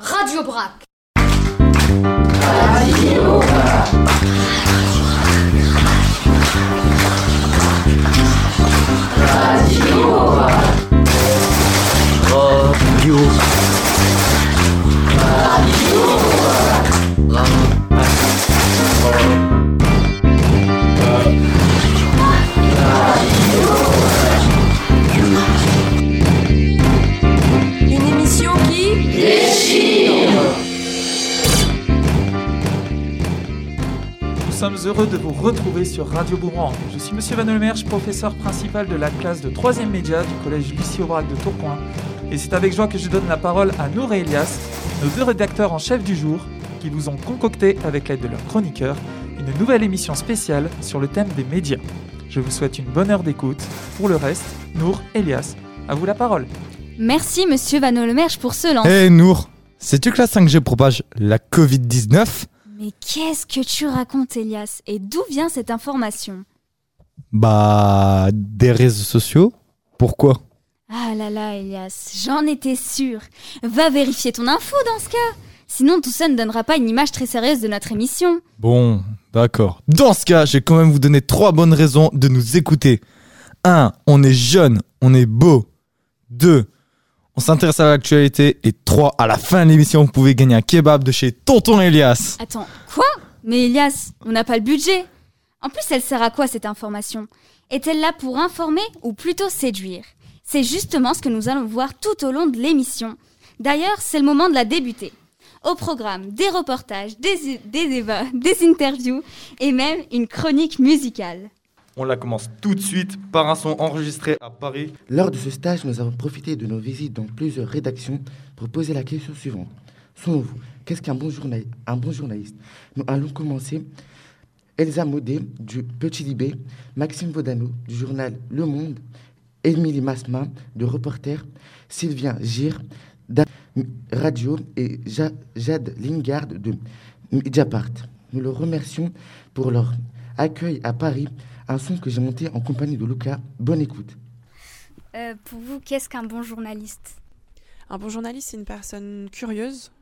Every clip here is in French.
Radio Brac. Radio Brac. Radio Brac. Radio. Sommes heureux de vous retrouver sur Radio Boomerang. Je suis Monsieur Van Olmersch, professeur principal de la classe de 3e média du collège Lucie Aubrac de Tourcoing. Et c'est avec joie que je donne la parole à Nour et Elias, nos deux rédacteurs en chef du jour, qui vous ont concocté, avec l'aide de leurs chroniqueurs, une nouvelle émission spéciale sur le thème des médias. Je vous souhaite une bonne heure d'écoute. Pour le reste, Nour, Elias, à vous la parole. Merci Monsieur Van Olmersch pour ce lance. Hé Nour, sais-tu que la 5G propage la Covid-19 Mais qu'est-ce que tu racontes Elias? Et d'où vient cette information? Bah, des réseaux sociaux Pourquoi? Ah là là Elias, j'en étais sûre. Va vérifier ton info dans ce cas. Sinon tout ça ne donnera pas une image très sérieuse de notre émission. Bon, d'accord. Dans ce cas, je vais quand même vous donner trois bonnes raisons de nous écouter. 1. On est jeune, on est beau. 2. On s'intéresse à l'actualité. Et 3. À la fin de l'émission, vous pouvez gagner un kebab de chez Tonton Elias. Attends, quoi? Mais Elias, on n'a pas le budget. En plus, elle sert à quoi cette information? Est-elle là pour informer ou plutôt séduire? C'est justement ce que nous allons voir tout au long de l'émission. D'ailleurs, c'est le moment de la débuter. Au programme, des reportages, des, des débats, des interviews et même une chronique musicale. On la commence tout de suite par un son enregistré à Paris. Lors de ce stage, nous avons profité de nos visites dans plusieurs rédactions pour poser la question suivante. Selon vous, qu'est-ce qu'un bon, journaliste? Nous allons commencer. Elsa Maudet du Petit Libé, Maxime Vaudano du journal Le Monde, Émilie Masma de Reporter, Sylvien Gir de Radio et Ja- Jade Lingard de Mediapart. Nous le remercions pour leur accueil à Paris, un son que j'ai monté en compagnie de Lucas. Bonne écoute. Euh, pour vous, qu'est-ce qu'un bon journaliste? Un bon journaliste, c'est une personne curieuse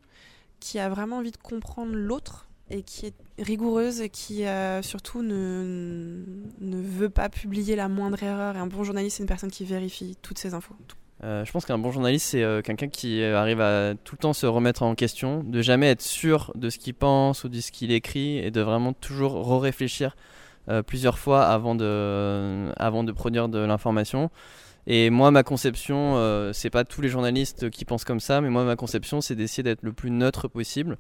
qui a vraiment envie de comprendre l'autre et qui est rigoureuse et qui euh, surtout ne, ne veut pas publier la moindre erreur. Et un bon journaliste, c'est une personne qui vérifie toutes ses infos. Euh, je pense qu'un bon journaliste, c'est euh, quelqu'un qui arrive à tout le temps se remettre en question, de jamais être sûr de ce qu'il pense ou de ce qu'il écrit et de vraiment toujours re-réfléchir euh, plusieurs fois avant de, avant de produire de l'information. Et moi, ma conception, euh, c'est pas tous les journalistes qui pensent comme ça, mais moi, ma conception, c'est d'essayer d'être le plus neutre possible.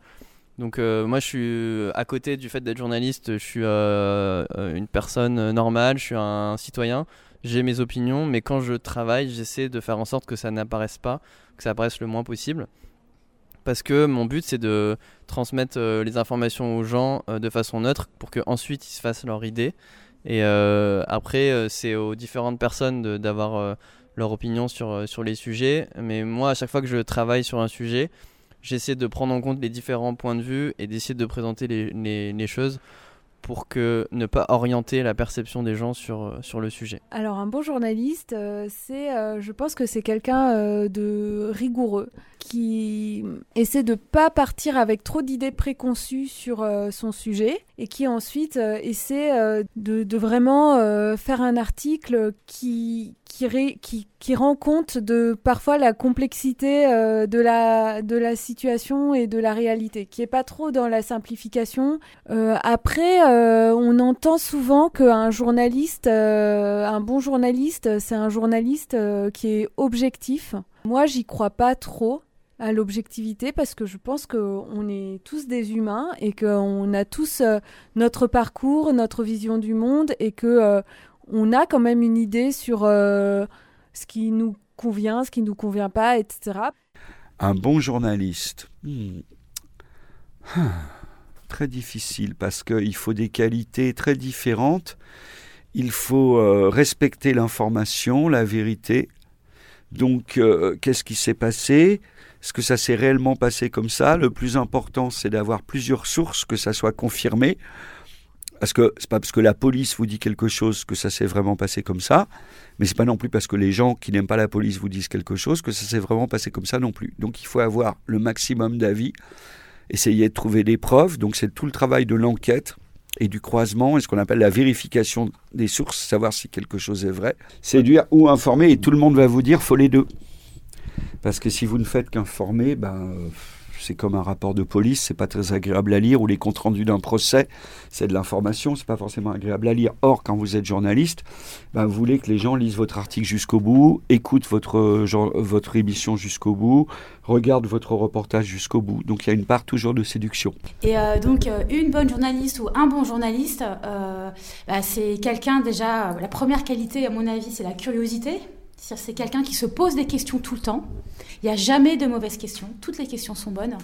Donc, euh, moi, je suis à côté du fait d'être journaliste, je suis une personne normale, je suis un citoyen j'ai mes opinions, mais quand je travaille, j'essaie de faire en sorte que ça n'apparaisse pas, que ça apparaisse le moins possible. Parce que mon but, c'est de transmettre euh, les informations aux gens euh, de façon neutre pour qu'ensuite ils se fassent leur idée. Et euh, après, c'est aux différentes personnes d'avoir leur opinion sur, sur les sujets. Mais moi, à chaque fois que je travaille sur un sujet, j'essaie de prendre en compte les différents points de vue et d'essayer de présenter les, les- choses pour que ne pas orienter la perception des gens sur, sur le sujet. Alors un bon journaliste, c'est, je pense que c'est quelqu'un de rigoureux qui essaie de pas partir avec trop d'idées préconçues sur euh, son sujet et qui ensuite euh, essaie euh, de, vraiment faire un article qui qui, qui rend compte de parfois la complexité de la de la situation et de la réalité, qui est pas trop dans la simplification. Après, on entend souvent qu'un journaliste, un bon journaliste, c'est un journaliste qui est objectif. Moi, j'y crois pas trop à l'objectivité parce que je pense qu'on est tous des humains et qu'on a tous euh, notre parcours, notre vision du monde et que euh, on a quand même une idée sur euh, ce qui nous convient, ce qui nous convient pas, etc. Un bon journaliste. Hmm. Ah, Très difficile parce qu'il faut des qualités très différentes. Il faut respecter l'information, la vérité. Donc, qu'est-ce qui s'est passé? Est-ce que ça s'est réellement passé comme ça? Le plus important, c'est d'avoir plusieurs sources, que ça soit confirmé. Parce que c'est pas parce que la police vous dit quelque chose que ça s'est vraiment passé comme ça, mais c'est pas non plus parce que les gens qui n'aiment pas la police vous disent quelque chose que ça s'est vraiment passé comme ça non plus. Donc il faut avoir le maximum d'avis, essayer de trouver des preuves. Donc c'est tout le travail de l'enquête et du croisement et ce qu'on appelle la vérification des sources, savoir si quelque chose est vrai. Séduire ou informer et tout le monde va vous dire faut les deux. Parce que si vous ne faites qu'informer, ben, euh, c'est comme un rapport de police, c'est pas très agréable à lire, ou les comptes rendus d'un procès, c'est de l'information, c'est pas forcément agréable à lire. Or, quand vous êtes journaliste, ben, vous voulez que les gens lisent votre article jusqu'au bout, écoutent votre, euh, votre émission jusqu'au bout, regardent votre reportage jusqu'au bout. Donc il y a une part toujours de séduction. Et euh, donc, une bonne journaliste ou un bon journaliste, bah, c'est quelqu'un déjà, la première qualité, à mon avis, c'est la curiosité. C'est quelqu'un qui se pose des questions tout le temps. Il n'y a jamais de mauvaises questions. Toutes les questions sont bonnes.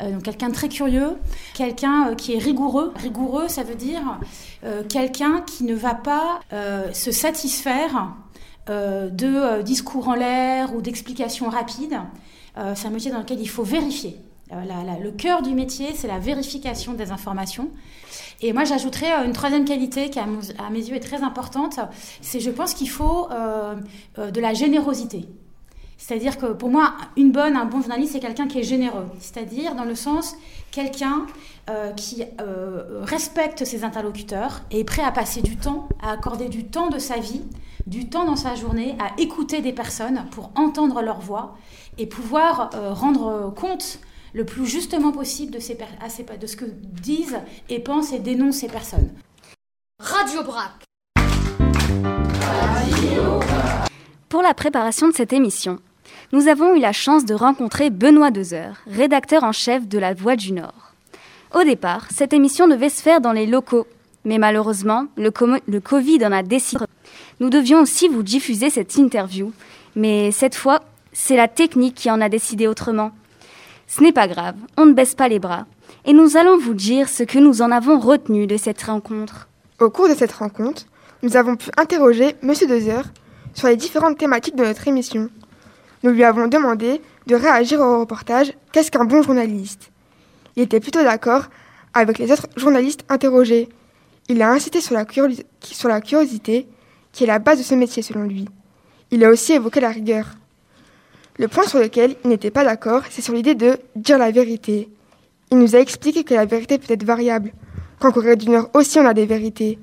Euh, donc, quelqu'un de très curieux, quelqu'un euh, qui est rigoureux. Rigoureux, ça veut dire euh, quelqu'un qui ne va pas se satisfaire de discours en l'air ou d'explications rapides. C'est un métier dans lequel il faut vérifier. Le cœur du métier, c'est la vérification des informations. Et moi, j'ajouterais euh, une troisième qualité qui, à, mes yeux, est très importante. C'est, je pense qu'il faut euh, euh, de la générosité. C'est-à-dire que pour moi, une bonne, un bon journaliste, c'est quelqu'un qui est généreux. C'est-à-dire, dans le sens, quelqu'un qui respecte ses interlocuteurs et est prêt à passer du temps, à accorder du temps de sa vie, du temps dans sa journée, à écouter des personnes pour entendre leur voix et pouvoir rendre compte le plus justement possible de, ces per- à ces- de ce que disent et pensent et dénoncent ces personnes. Radio Brac. Pour la préparation de cette émission, nous avons eu la chance de rencontrer Benoît Dezer, rédacteur en chef de La Voix du Nord. Au départ, cette émission devait se faire dans les locaux, mais malheureusement, le, com- le Covid en a décidé. Nous devions aussi vous diffuser cette interview, mais cette fois, c'est la technique qui en a décidé autrement. Ce n'est pas grave, on ne baisse pas les bras, et nous allons vous dire ce que nous en avons retenu de cette rencontre. Au cours de cette rencontre, nous avons pu interroger M. Dezer sur les différentes thématiques de notre émission. Nous lui avons demandé de réagir au reportage Qu'est-ce qu'un bon journaliste? Il était plutôt d'accord avec les autres journalistes interrogés. Il a insisté sur la, curiosi- sur la curiosité, qui est la base de ce métier selon lui. Il a aussi évoqué la rigueur. Le point sur lequel il n'était pas d'accord, c'est sur l'idée de dire la vérité. Il nous a expliqué que la vérité peut être variable, qu'en Corée du Nord aussi on a des vérités.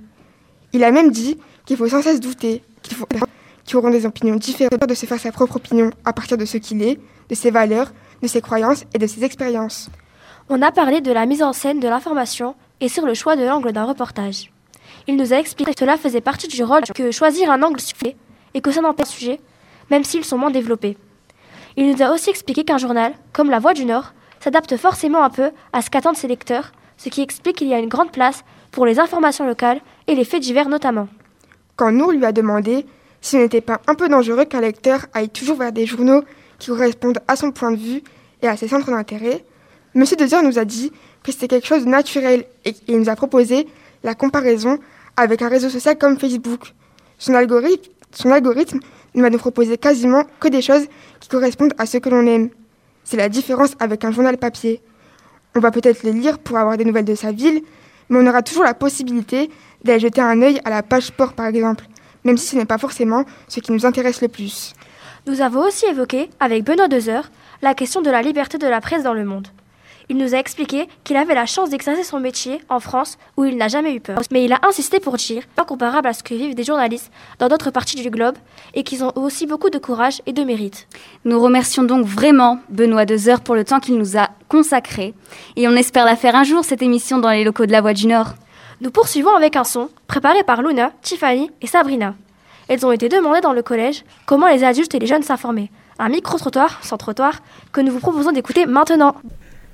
Il a même dit qu'il faut sans cesse douter, qu'il faut qui auront des opinions différentes de se faire sa propre opinion à partir de ce qu'il est, de ses valeurs, de ses croyances et de ses expériences. On a parlé de la mise en scène de l'information et sur le choix de l'angle d'un reportage. Il nous a expliqué que cela faisait partie du rôle que choisir un angle suffit et que ça n'empêche pas sujet, même s'ils sont moins développés. Il nous a aussi expliqué qu'un journal, comme La Voix du Nord, s'adapte forcément un peu à ce qu'attendent ses lecteurs, ce qui explique qu'il y a une grande place pour les informations locales et les faits divers notamment. Quand Nour lui a demandé si ce n'était pas un peu dangereux qu'un lecteur aille toujours vers des journaux qui correspondent à son point de vue et à ses centres d'intérêt, M. Dezer nous a dit que c'était quelque chose de naturel et il nous a proposé la comparaison avec un réseau social comme Facebook. Son algorithme ne va nous proposer quasiment que des choses qui correspondent à ce que l'on aime. C'est la différence avec un journal papier. On va peut-être le lire pour avoir des nouvelles de sa ville, mais on aura toujours la possibilité d'aller jeter un œil à la page sport par exemple, même si ce n'est pas forcément ce qui nous intéresse le plus. Nous avons aussi évoqué, avec Benoît Dezer, la question de la liberté de la presse dans le monde. Il nous a expliqué qu'il avait la chance d'exercer son métier en France où il n'a jamais eu peur. Mais il a insisté pour dire, pas comparable à ce que vivent des journalistes dans d'autres parties du globe et qu'ils ont aussi beaucoup de courage et de mérite. Nous remercions donc vraiment Benoît Dezer pour le temps qu'il nous a consacré et on espère la faire un jour cette émission dans les locaux de la Voix du Nord. Nous poursuivons avec un son préparé par Luna, Tiffany et Sabrina. Elles ont été demandées dans le collège comment les adultes et les jeunes s'informer. Un micro-trottoir, sans trottoir, que nous vous proposons d'écouter maintenant.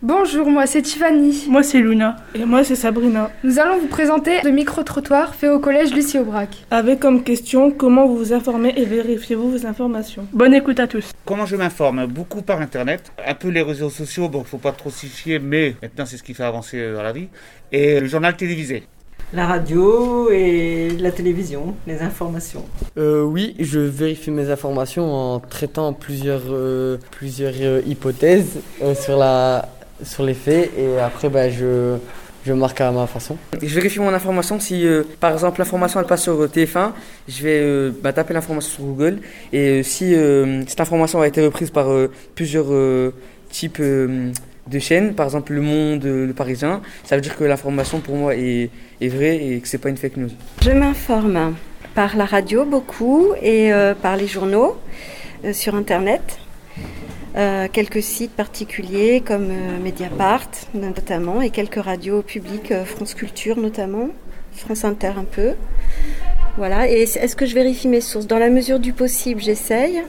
Bonjour, moi c'est Tiffany. Moi c'est Luna. Et moi c'est Sabrina. Nous allons vous présenter le micro-trottoir fait au collège Lucie Aubrac. Avec comme question comment vous vous informez et vérifiez-vous vos informations? Bonne écoute à tous. Comment je m'informe? Beaucoup par internet. Un peu les réseaux sociaux, bon, faut pas trop s'y fier, mais maintenant c'est ce qui fait avancer euh, dans la vie. Et le journal télévisé. La radio et la télévision, les informations. Euh, oui, je vérifie mes informations en traitant plusieurs, euh, plusieurs euh, hypothèses euh, sur, la, sur les faits et après bah, je, Je marque à ma façon. Je vérifie mon information si, euh, par exemple, l'information elle passe sur TF1, je vais euh, bah, taper l'information sur Google et euh, si euh, cette information a été reprise par euh, plusieurs euh, types euh, de chaînes, par exemple Le Monde, euh, Le Parisien, ça veut dire que l'information pour moi est, est vraie et que c'est pas une fake news. Je m'informe par la radio beaucoup et euh, par les journaux euh, sur Internet. Euh, quelques sites particuliers comme euh, Mediapart notamment et quelques radios publiques, euh, France Culture notamment, France Inter un peu. Voilà. Et est- est-ce que je vérifie mes sources? Dans la mesure du possible, j'essaye,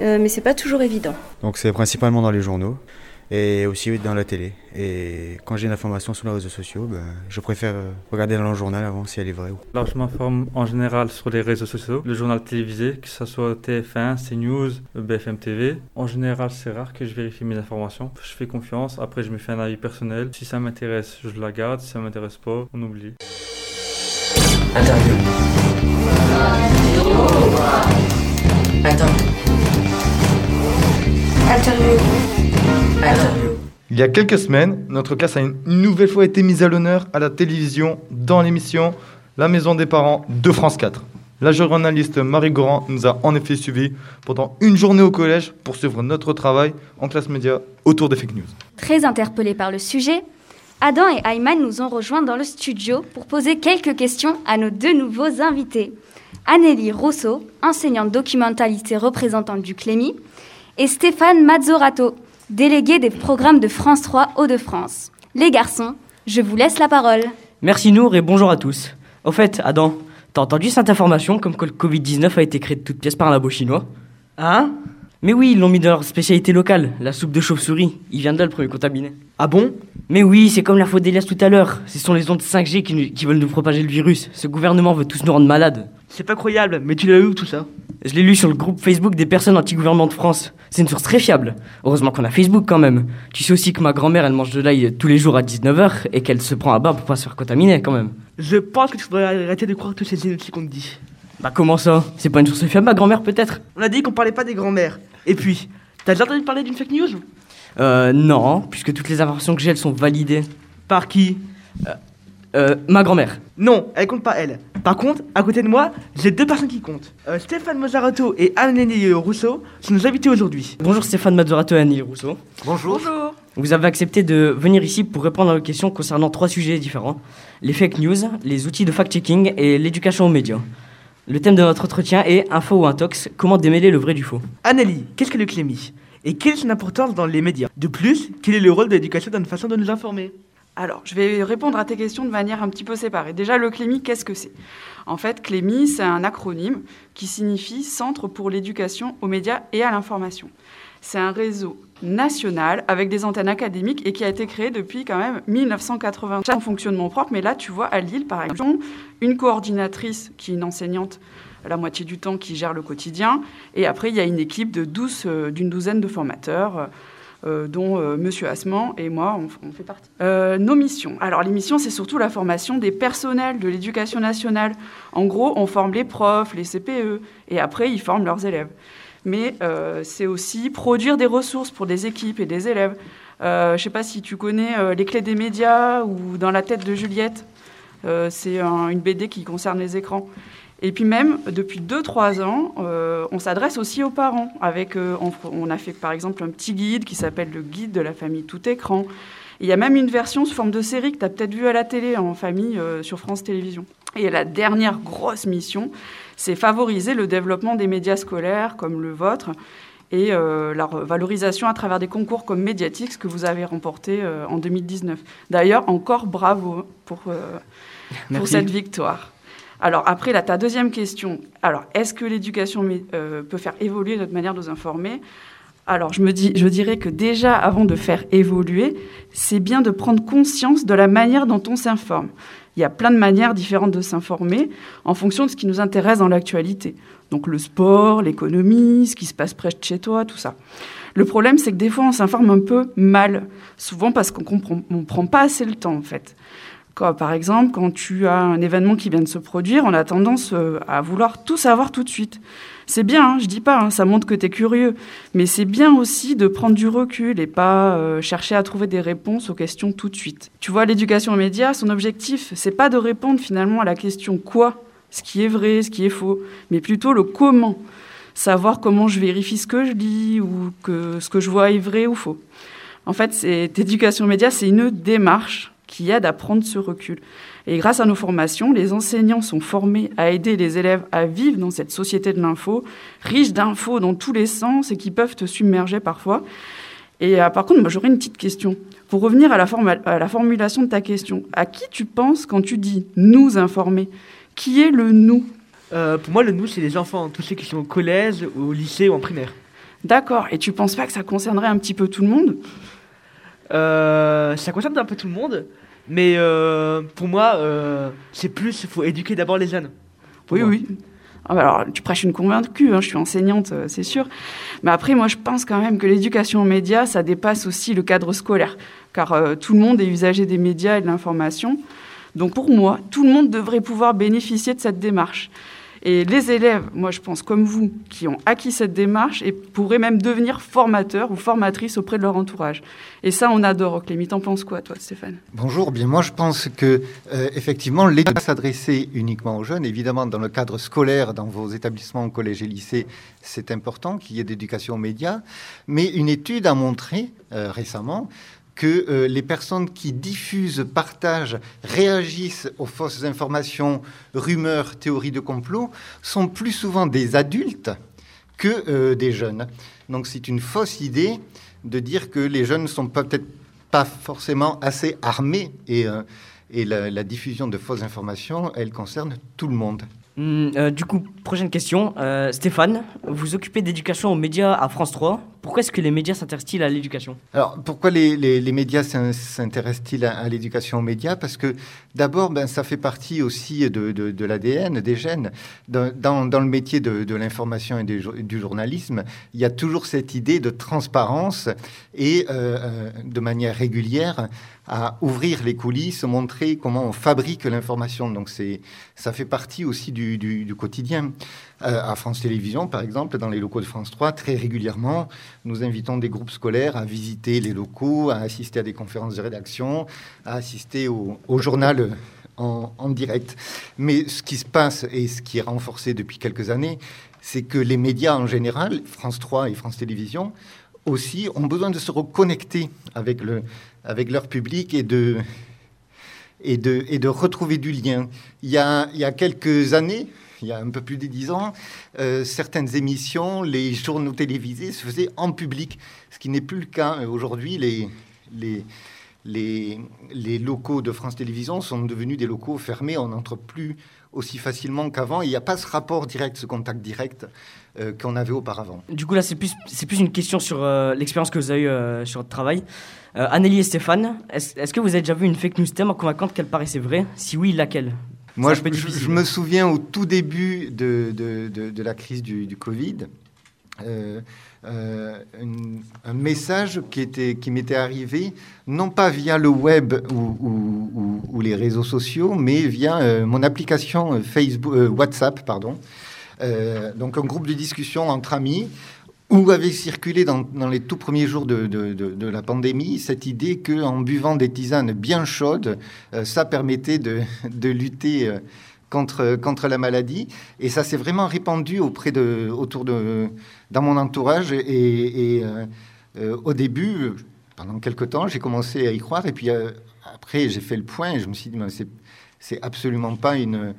mais c'est pas toujours évident. Donc c'est principalement dans les journaux et aussi dans la télé. Et quand j'ai une information sur les réseaux sociaux, ben, je préfère regarder dans le journal avant si elle est vraie ou Alors, je m'informe en général sur les réseaux sociaux, le journal télévisé, que ce soit TF1, CNews, BFM TV. En général, c'est rare que je vérifie mes informations. Je fais confiance, après je me fais un avis personnel. Si ça m'intéresse, je la garde. Si ça m'intéresse pas, on oublie. Interview. Interview. Il y a quelques semaines, notre classe a une nouvelle fois été mise à l'honneur à la télévision dans l'émission La Maison des parents de France 4. La journaliste Marie Goran nous a en effet suivis pendant une journée au collège pour suivre notre travail en classe média autour des fake news. Très interpellés par le sujet, Adam et Ayman nous ont rejoints dans le studio pour poser quelques questions à nos deux nouveaux invités. Anélie Rousseau, enseignante documentaliste et représentante du CLEMI, et Stéphane Mazzorato, délégué des programmes de France 3 Hauts-de-France. Les garçons, je vous laisse la parole. Merci Nour et bonjour à tous. Au fait, Adam, t'as entendu cette information comme que le Covid-19 a été créé de toutes pièces par un labo chinois? Hein? Mais oui, ils l'ont mis dans leur spécialité locale, la soupe de chauve-souris. Il vient de là le premier contaminé. Ah bon? Mais oui, c'est comme l'info d'Elias tout à l'heure. Ce sont les ondes 5G qui, nous- qui veulent nous propager le virus. Ce gouvernement veut tous nous rendre malades. C'est pas croyable, mais tu l'as eu tout ça Je l'ai lu sur le groupe Facebook des personnes anti-gouvernement de France. C'est une source très fiable. Heureusement qu'on a Facebook quand même. Tu sais aussi que ma grand-mère, elle mange de l'ail tous les jours à 19h et qu'elle se prend à bas pour pas se faire contaminer quand même. Je pense que tu devrais arrêter de croire toutes ces idioties qu'on te dit. Bah comment ça? C'est pas une source fiable, ma grand-mère peut-être? On a dit qu'on parlait pas des grands-mères. Et puis, t'as déjà entendu parler d'une fake news? Euh non, puisque toutes les informations que j'ai, elles sont validées. Par qui? Euh, euh, ma grand-mère. Non, elle compte pas elle. Par contre, à côté de moi, j'ai deux personnes qui comptent. Euh, Stéphane Mozzarato et Anne-Nélie Rousseau sont nos invités aujourd'hui. Bonjour Stéphane Mazzorato et Annie Rousseau. Bonjour. Vous avez accepté de venir ici pour répondre à nos questions concernant trois sujets différents. Les fake news, les outils de fact-checking et l'éducation aux médias. Le thème de notre entretien est Info ou intox, comment démêler le vrai du faux. Annélie, qu'est-ce que le clémy Et quelle est son importance dans les médias? De plus, quel est le rôle de l'éducation dans une façon de nous informer? Alors, je vais répondre à tes questions de manière un petit peu séparée. Déjà, le CLEMI, qu'est-ce que c'est? En fait, CLEMI, c'est un acronyme qui signifie Centre pour l'éducation aux médias et à l'information. C'est un réseau national avec des antennes académiques et qui a été créé depuis quand même 1980 en fonctionnement propre. Mais là, tu vois, à Lille, par exemple, une coordinatrice qui est une enseignante la moitié du temps qui gère le quotidien. Et après, il y a une équipe de 12, euh, d'une douzaine de formateurs. euh, dont euh, Monsieur Assement et moi, on, fait partie. Euh, nos missions. Alors, les missions, c'est surtout la formation des personnels de l'éducation nationale. En gros, on forme les profs, les CPE, et après, ils forment leurs élèves. Mais euh, c'est aussi produire des ressources pour des équipes et des élèves. Euh, je ne sais pas si tu connais euh, Les clés des médias ou Dans la tête de Juliette. C'est un- une BD qui concerne les écrans. Et puis même, depuis 2-3 ans, on s'adresse aussi aux parents. Avec, on, a fait par exemple un petit guide qui s'appelle le guide de la famille tout écran. Il y a même une version sous forme de série que tu as peut-être vue à la télé en famille sur France Télévisions. Et la dernière grosse mission, c'est favoriser le développement des médias scolaires comme le vôtre et euh, la valorisation à travers des concours comme Mediatix que vous avez remporté euh, en 2019. D'ailleurs, encore bravo pour, euh, pour cette victoire. Alors après, là, ta deuxième question. Alors, est-ce que l'éducation euh, peut faire évoluer notre manière de nous informer? Alors, je me dis, je dirais que déjà, avant de faire évoluer, c'est bien de prendre conscience de la manière dont on s'informe. Il y a plein de manières différentes de s'informer en fonction de ce qui nous intéresse dans l'actualité. Donc le sport, l'économie, ce qui se passe près de chez toi, tout ça. Le problème, c'est que des fois, on s'informe un peu mal, souvent parce qu'on on prend pas assez le temps, en fait. Par exemple, quand tu as un événement qui vient de se produire, on a tendance euh, à vouloir tout savoir tout de suite. C'est bien, hein, je dis pas, hein, ça montre que tu es curieux, mais c'est bien aussi de prendre du recul et pas euh, chercher à trouver des réponses aux questions tout de suite. Tu vois, l'éducation aux médias, son objectif, c'est pas de répondre finalement à la question quoi, ce qui est vrai, ce qui est faux, mais plutôt le comment. Savoir comment je vérifie ce que je lis ou que ce que je vois est vrai ou faux. En fait, cette éducation aux médias, c'est une démarche qui aide à prendre ce recul. Et grâce à nos formations, les enseignants sont formés à aider les élèves à vivre dans cette société de l'info, riche d'infos dans tous les sens et qui peuvent te submerger parfois. Et euh, par contre, moi, j'aurais une petite question. Pour revenir à la, à la formulation de ta question, à qui tu penses quand tu dis nous informer Qui est le nous? Euh, Pour moi, le nous, c'est les enfants, tous ceux qui sont au collège, au lycée ou en primaire. D'accord. Et tu penses pas que ça concernerait un petit peu tout le monde? Euh, ça concerne un peu tout le monde, mais euh, pour moi, euh, c'est plus, il faut éduquer d'abord les jeunes. Oui, moi. oui. Ah bah alors, tu prêches une convaincue, hein, je suis enseignante, euh, c'est sûr. Mais après, moi, je pense quand même que l'éducation aux médias, ça dépasse aussi le cadre scolaire. Car tout le monde est usager des médias et de l'information. Donc pour moi, tout le monde devrait pouvoir bénéficier de cette démarche. Et les élèves, moi je pense comme vous, qui ont acquis cette démarche et pourraient même devenir formateurs ou formatrices auprès de leur entourage. Et ça, on adore. Clémy, t'en penses quoi, toi, Stéphane? Bonjour, bien moi je pense que euh, effectivement l'État s'adresser uniquement aux jeunes, évidemment dans le cadre scolaire, dans vos établissements, collèges et lycées, c'est important qu'il y ait d'éducation aux médias, mais une étude a montré euh, récemment que euh, les personnes qui diffusent, partagent, réagissent aux fausses informations, rumeurs, théories de complot, sont plus souvent des adultes que euh, des jeunes. Donc c'est une fausse idée de dire que les jeunes ne sont peut-être pas forcément assez armés et, euh, la, diffusion de fausses informations, elle concerne tout le monde. Hum, du coup, prochaine question. Stéphane, vous occupez d'éducation aux médias à France 3. Pourquoi est-ce que les médias s'intéressent-ils à l'éducation? Alors, pourquoi les, les- médias s'in- s'intéressent-ils à, l'éducation aux médias? Parce que d'abord, ben, ça fait partie aussi de, de- l'ADN, des gènes. Dans, dans- le métier de, de l'information et du journalisme, il y a toujours cette idée de transparence et euh, euh, de manière régulière à ouvrir les coulisses, montrer comment on fabrique l'information. Donc, ça fait partie aussi du- du quotidien. Euh, à France Télévisions, par exemple, dans les locaux de France 3, très régulièrement, nous invitons des groupes scolaires à visiter les locaux, à assister à des conférences de rédaction, à assister au, journal en, en direct. Mais ce qui se passe et ce qui est renforcé depuis quelques années, c'est que les médias en général, France 3 et France Télévisions, aussi ont besoin de se reconnecter avec, le, avec leur public et de, et, de, et de retrouver du lien. Il y a, il y a quelques années, il y a un peu plus de dix ans, euh, certaines émissions, les journaux télévisés se faisaient en public, ce qui n'est plus le cas. Euh, Aujourd'hui, les, les, les, locaux de France Télévisions sont devenus des locaux fermés, on n'entre plus aussi facilement qu'avant. Il n'y a pas ce rapport direct, ce contact direct euh, qu'on avait auparavant. Du coup, là, c'est plus, c'est plus une question sur l'expérience que vous avez eue sur votre travail. Anneli et Stéphane, est-ce est-ce que vous avez déjà vu une fake news tellement convaincante qu'elle paraissait vraie? Si oui, laquelle? Moi, je, me souviens au tout début de, de- de- de la crise du, du Covid, euh, euh, une- un message qui, était, qui m'était arrivé, non pas via le web ou, ou- ou- ou les réseaux sociaux, mais via euh, mon application Facebook, WhatsApp, pardon. Donc un groupe de discussion entre amis où avait circulé dans, les tout premiers jours de, la pandémie cette idée qu'en buvant des tisanes bien chaudes, euh, ça permettait de, lutter euh, contre, la maladie. Et ça s'est vraiment répandu auprès de, autour de, dans mon entourage. Et, euh, au début, pendant quelques temps, j'ai commencé à y croire. Et puis après, j'ai fait le point et je me suis dit, c'est absolument pas une,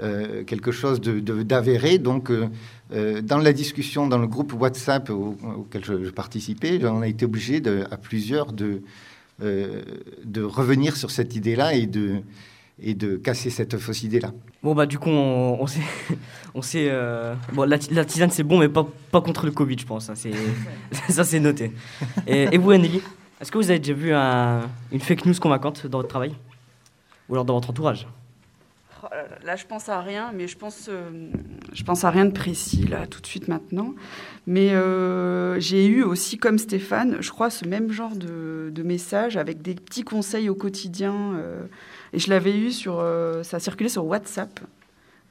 euh, quelque chose de, de- d'avéré. Donc, euh, euh, dans la discussion, dans le groupe WhatsApp au- auquel je, participais, on a été obligé de, à plusieurs de, de revenir sur cette idée-là et de, et de casser cette fausse idée-là. Bon, bah, du coup, on, on sait. On sait Bon, la, ti- la tisane, c'est bon, mais pas, pas contre le Covid, je pense. C'est, ça, c'est noté. Et, vous, Anneli Est-ce que vous avez déjà vu un- une fake news convaincante dans votre travail? Ou alors dans votre entourage? Là, là, je pense à rien, mais je pense, euh, je pense à rien de précis là tout de suite maintenant. Mais euh, j'ai eu aussi, comme Stéphane, je crois, ce même genre de, de message avec des petits conseils au quotidien. euh, et je l'avais eu sur, euh, ça a circulé sur WhatsApp,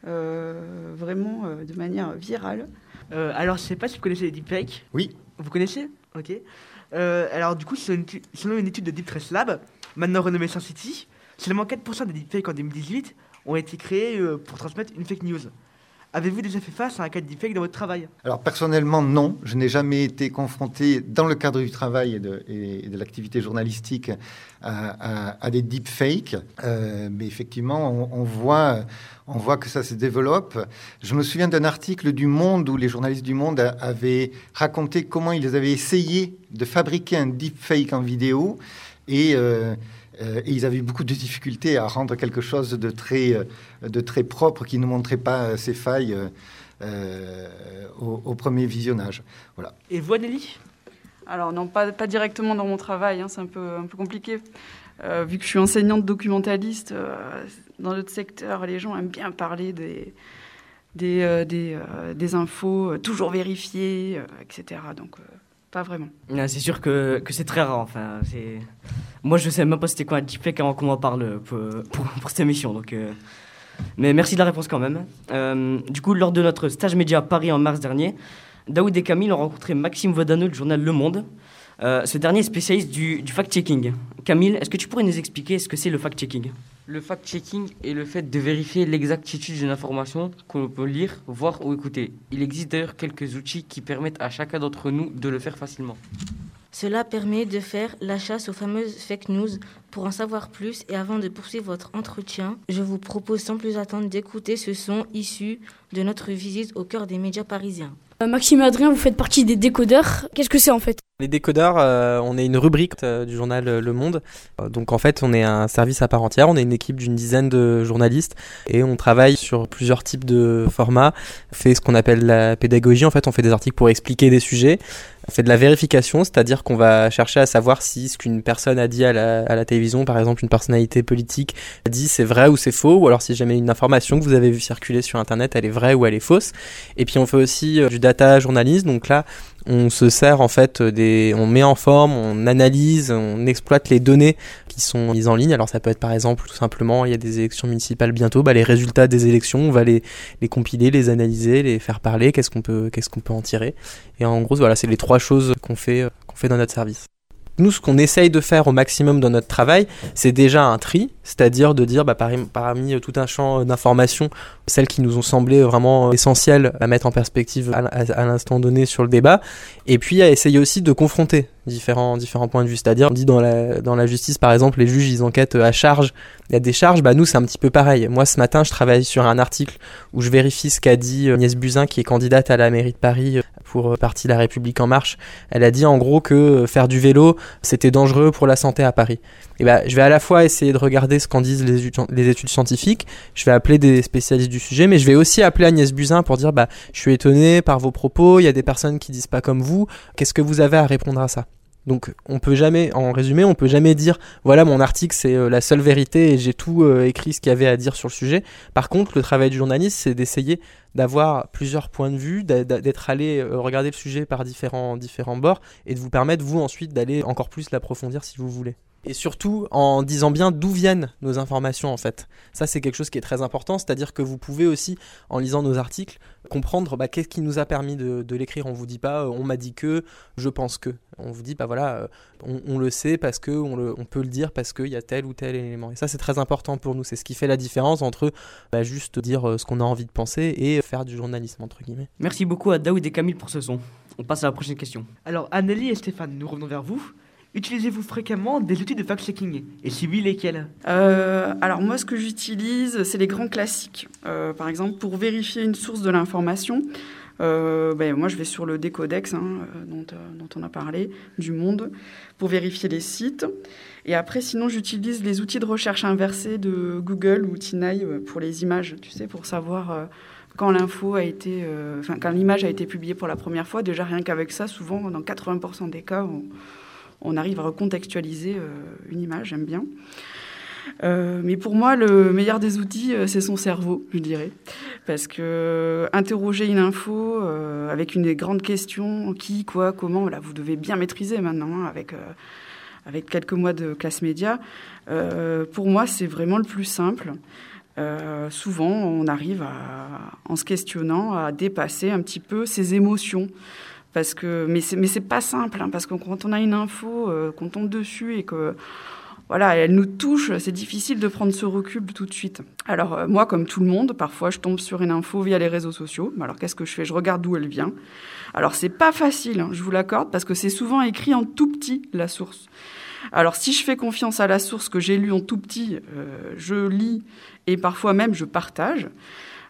euh, vraiment euh, de manière virale. Euh, alors, je sais pas si vous connaissez les deepfakes. Oui. Vous connaissez? Ok. Euh, alors, du coup, selon une, étu- selon une étude de Deep Trace Lab, maintenant renommée Science City, seulement 4% des deepfakes en 2018 ont été créés euh, pour transmettre une fake news. Avez-vous déjà fait face à un cas de deepfake dans votre travail? Alors personnellement, non. Je n'ai jamais été confronté dans le cadre du travail et de, l'activité journalistique à, des deepfakes. Euh, mais effectivement, on, voit, on voit que ça se développe. Je me souviens d'un article du Monde où les journalistes du Monde avaient raconté comment ils avaient essayé de fabriquer un deepfake en vidéo et euh, euh, et ils avaient beaucoup de difficultés à rendre quelque chose de très, euh, de très propre qui ne montrait pas euh, ses failles euh, au, au premier visionnage. Voilà. Et vous, Anneli? Alors non, pas, pas directement dans mon travail, hein, c'est un peu, un peu compliqué. Euh, vu que je suis enseignante documentaliste, euh, dans notre secteur, les gens aiment bien parler des, des, euh, des, euh, des infos euh, toujours vérifiées, euh, etc. Donc, euh, Ah, C'est sûr que, que c'est très rare. Enfin. Moi, je sais même pas c'était quoi un deepfake avant qu'on m'en parle pour, pour, cette émission. Donc, euh, Mais merci de la réponse quand même. Euh, du coup, lors de notre stage média à Paris en mars dernier, Daoud et Camille ont rencontré Maxime Vodano du journal Le Monde. Euh, ce dernier est spécialiste du fact-checking. Camille, est-ce que tu pourrais nous expliquer ce que c'est le fact-checking? Le fact-checking est le fait de vérifier l'exactitude d'une information qu'on peut lire, voir ou écouter. Il existe d'ailleurs quelques outils qui permettent à chacun d'entre nous de le faire facilement. Cela permet de faire la chasse aux fameuses fake news. Pour en savoir plus et avant de poursuivre votre entretien, je vous propose sans plus attendre d'écouter ce son issu de notre visite au cœur des médias parisiens. Euh, Maxime et Adrien, vous faites partie des décodeurs. Qu'est-ce que c'est en fait? Les décodeurs, euh, on est une rubrique euh, du journal Le Monde. Donc en fait, on est un service à part entière. On est une équipe d'une dizaine de journalistes et on travaille sur plusieurs types de formats. On fait ce qu'on appelle la pédagogie. En fait, on fait des articles pour expliquer des sujets. On fait de la vérification, c'est-à-dire qu'on va chercher à savoir si ce qu'une personne a dit à la, télévision, par exemple une personnalité politique, a dit c'est vrai ou c'est faux, ou alors si jamais une information que vous avez vue circuler sur Internet, elle est vraie ou elle est fausse. Et puis on fait aussi euh, du data journalisme, donc là on se sert en fait des, on met en forme, on analyse, on exploite les données qui sont mises en ligne. Alors ça peut être par exemple tout simplement, il y a des élections municipales bientôt, bah, les résultats des élections, on va les, les compiler, les analyser, les faire parler, qu'est-ce qu'on peut, qu'est-ce qu'on peut en tirer? Et en gros, voilà, c'est les trois choses qu'on fait, euh, qu'on fait dans notre service. Nous, ce qu'on essaye de faire au maximum dans notre travail, c'est déjà un tri, c'est-à-dire de dire bah, parmi, parmi tout un champ d'informations, celles qui nous ont semblé vraiment essentielles à mettre en perspective à, l'instant donné sur le débat, et puis à essayer aussi de confronter différents, différents points de vue. C'est-à-dire, on dit dans la, dans la justice, par exemple, les juges, ils enquêtent à charge, il y a des charges, bah nous, c'est un petit peu pareil. Moi, ce matin, je travaille sur un article où je vérifie ce qu'a dit euh, Agnès Buzyn, qui est candidate à la mairie de Paris euh, pour euh, parti La République En Marche. Elle a dit en gros que euh, faire du vélo, c'était dangereux pour la santé à Paris. Et bah, je vais à la fois essayer de regarder ce qu'en disent les, les études scientifiques, je vais appeler des spécialistes du sujet, mais je vais aussi appeler Agnès Buzyn pour dire bah, je suis étonné par vos propos, il y a des personnes qui disent pas comme vous, qu'est-ce que vous avez à répondre à ça? Donc on peut jamais, en résumé, on peut jamais dire voilà mon article c'est euh, la seule vérité et j'ai tout euh, écrit ce qu'il y avait à dire sur le sujet. Par contre, le travail du journaliste c'est d'essayer d'avoir plusieurs points de vue, d'être allé euh, regarder le sujet par différents différents bords et de vous permettre vous ensuite d'aller encore plus l'approfondir si vous voulez. Et surtout en disant bien d'où viennent nos informations en fait. Ça c'est quelque chose qui est très important, c'est-à-dire que vous pouvez aussi en lisant nos articles comprendre bah, qu'est-ce qui nous a permis de, de l'écrire. On vous dit pas euh, on m'a dit que, je pense que. On vous dit bah voilà, euh, on, on le sait parce que on, le- on peut le dire parce qu'il y a tel ou tel élément. Et ça c'est très important pour nous. C'est ce qui fait la différence entre bah, juste dire euh, ce qu'on a envie de penser et faire du journalisme entre guillemets. Merci beaucoup à Daoud et Camille pour ce son. On passe à la prochaine question. Alors, Anneli et Stéphane, nous revenons vers vous. Utilisez-vous fréquemment des outils de fact-checking? Et si oui, lesquels? Euh, alors moi, ce que j'utilise, c'est les grands classiques. Euh, par exemple, pour vérifier une source de l'information, euh, ben, moi, je vais sur le Décodex, hein, dont, dont on a parlé, du Monde, pour vérifier les sites. Et après, sinon, j'utilise les outils de recherche inversée de Google ou Tinai pour les images, tu sais, pour savoir quand l'info a été, enfin, quand l'image a été publiée pour la première fois. Déjà, rien qu'avec ça, souvent, dans 80% des cas, on, on arrive à recontextualiser euh, une image, j'aime bien. Euh, mais pour moi, le meilleur des outils, euh, c'est son cerveau, je dirais. Parce que interroger une info avec une grande question, qui, quoi, comment, là, vous devez bien maîtriser maintenant, hein, avec, avec quelques mois de classe média. Pour moi, c'est vraiment le plus simple. Souvent, on arrive, à, en se questionnant, à dépasser un petit peu ses émotions. Parce que, mais c'est, mais c'est pas simple, hein, parce que quand on a une info, euh, qu'on tombe dessus et que voilà, elle nous touche, c'est difficile de prendre ce recul tout de suite. Alors euh, moi, comme tout le monde, parfois je tombe sur une info via les réseaux sociaux. Alors qu'est-ce que je fais? Je regarde d'où elle vient. Alors c'est pas facile, hein, je vous l'accorde, parce que c'est souvent écrit en tout petit la source. Alors si je fais confiance à la source que j'ai lue en tout petit, euh, je lis et parfois même je partage.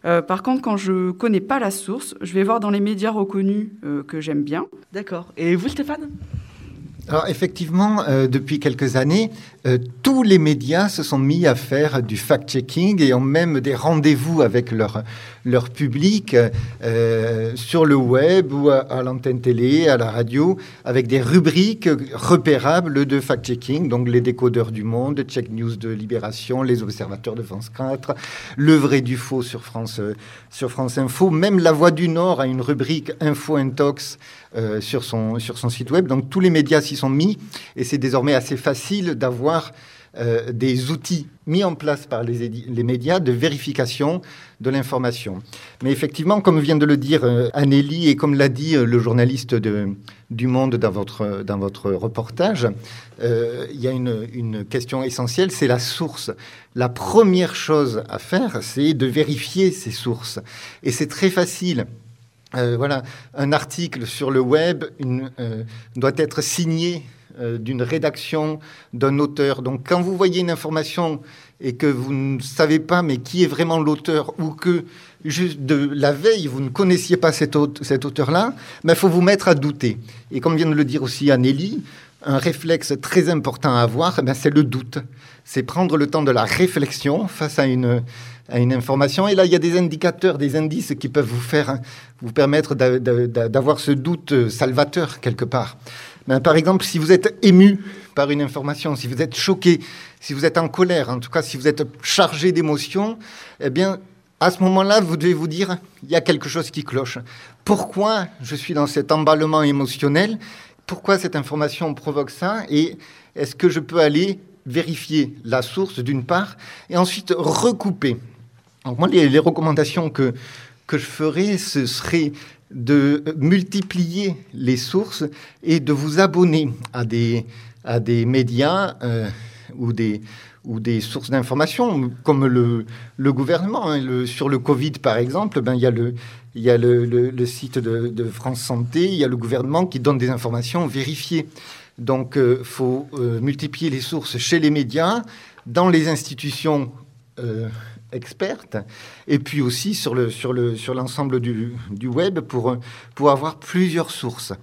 Euh, par contre, quand je connais pas la source, je vais voir dans les médias reconnus euh, que j'aime bien. D'accord. Et vous, Stéphane? Alors effectivement, euh, depuis quelques années, euh, tous les médias se sont mis à faire du fact-checking et ont même des rendez-vous avec leur, leur public euh, sur le web ou à, l'antenne télé, à la radio, avec des rubriques repérables de fact-checking, donc les décodeurs du monde, Check News de Libération, les observateurs de France 4, le vrai du faux sur France, sur France Info, même La Voix du Nord a une rubrique Info Intox euh, sur, son, sur son site web. Donc tous les médias s'y sont mis et c'est désormais assez facile d'avoir euh, des outils mis en place par les, les médias de vérification de l'information. Mais effectivement, comme vient de le dire euh, Anneli et comme l'a dit euh, le journaliste de, du Monde dans votre, dans votre reportage, euh, il y a une, une question essentielle, c'est la source. La première chose à faire, c'est de vérifier ces sources. Et c'est très facile. Voilà, un article sur le web doit être signé euh, d'une rédaction, d'un auteur. Donc, quand vous voyez une information et que vous ne savez pas, mais qui est vraiment l'auteur, ou que juste de la veille, vous ne connaissiez pas cet, aute- cet auteur-là, il faut vous mettre à douter. Et comme vient de le dire aussi Anneli, un réflexe très important à avoir, ben, c'est le doute. C'est prendre le temps de la réflexion face à une, à une information. Et là, il y a des indicateurs, des indices qui peuvent vous faire, vous permettre d'a- d'a- d'avoir ce doute salvateur quelque part. Par exemple, si vous êtes ému par une information, si vous êtes choqué, si vous êtes en colère, en tout cas, si vous êtes chargé d'émotions, eh bien, à ce moment-là, vous devez vous dire, il y a quelque chose qui cloche. Pourquoi je suis dans cet emballement émotionnel? Pourquoi cette information provoque ça? Et est-ce que je peux aller vérifier la source d'une part et ensuite recouper? Donc moi, les, les recommandations que, que je ferais, ce serait de multiplier les sources et de vous abonner à des, à des médias euh, ou des, ou des sources d'information, comme le, le gouvernement. hein. Sur le Covid, par exemple, ben, il y a le, y a le, le- site de, France Santé, il y a le gouvernement qui donne des informations vérifiées. Donc, il faut euh, multiplier les sources chez les médias, dans les institutions expertes, et puis aussi sur le sur le sur l'ensemble du, du web pour pour avoir plusieurs sources.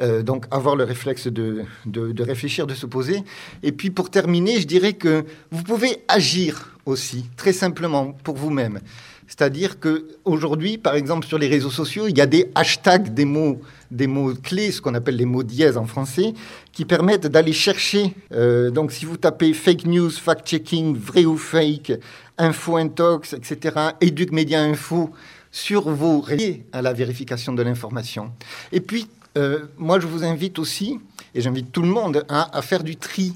Euh, donc avoir le réflexe de, de, réfléchir, de se poser. Et puis pour terminer, je dirais que vous pouvez agir aussi, très simplement, pour vous-même. C'est-à-dire que aujourd'hui, par exemple, sur les réseaux sociaux, il y a des hashtags, des mots, des mots clés, ce qu'on appelle les mots dièses en français, qui permettent d'aller chercher. euh, donc, si vous tapez fake news, fact-checking, vrai ou fake, info intox, etc., éduc média info sur vos réseaux à la vérification de l'information. Et puis, euh, moi, je vous invite aussi, et j'invite tout le monde, à, à faire du tri.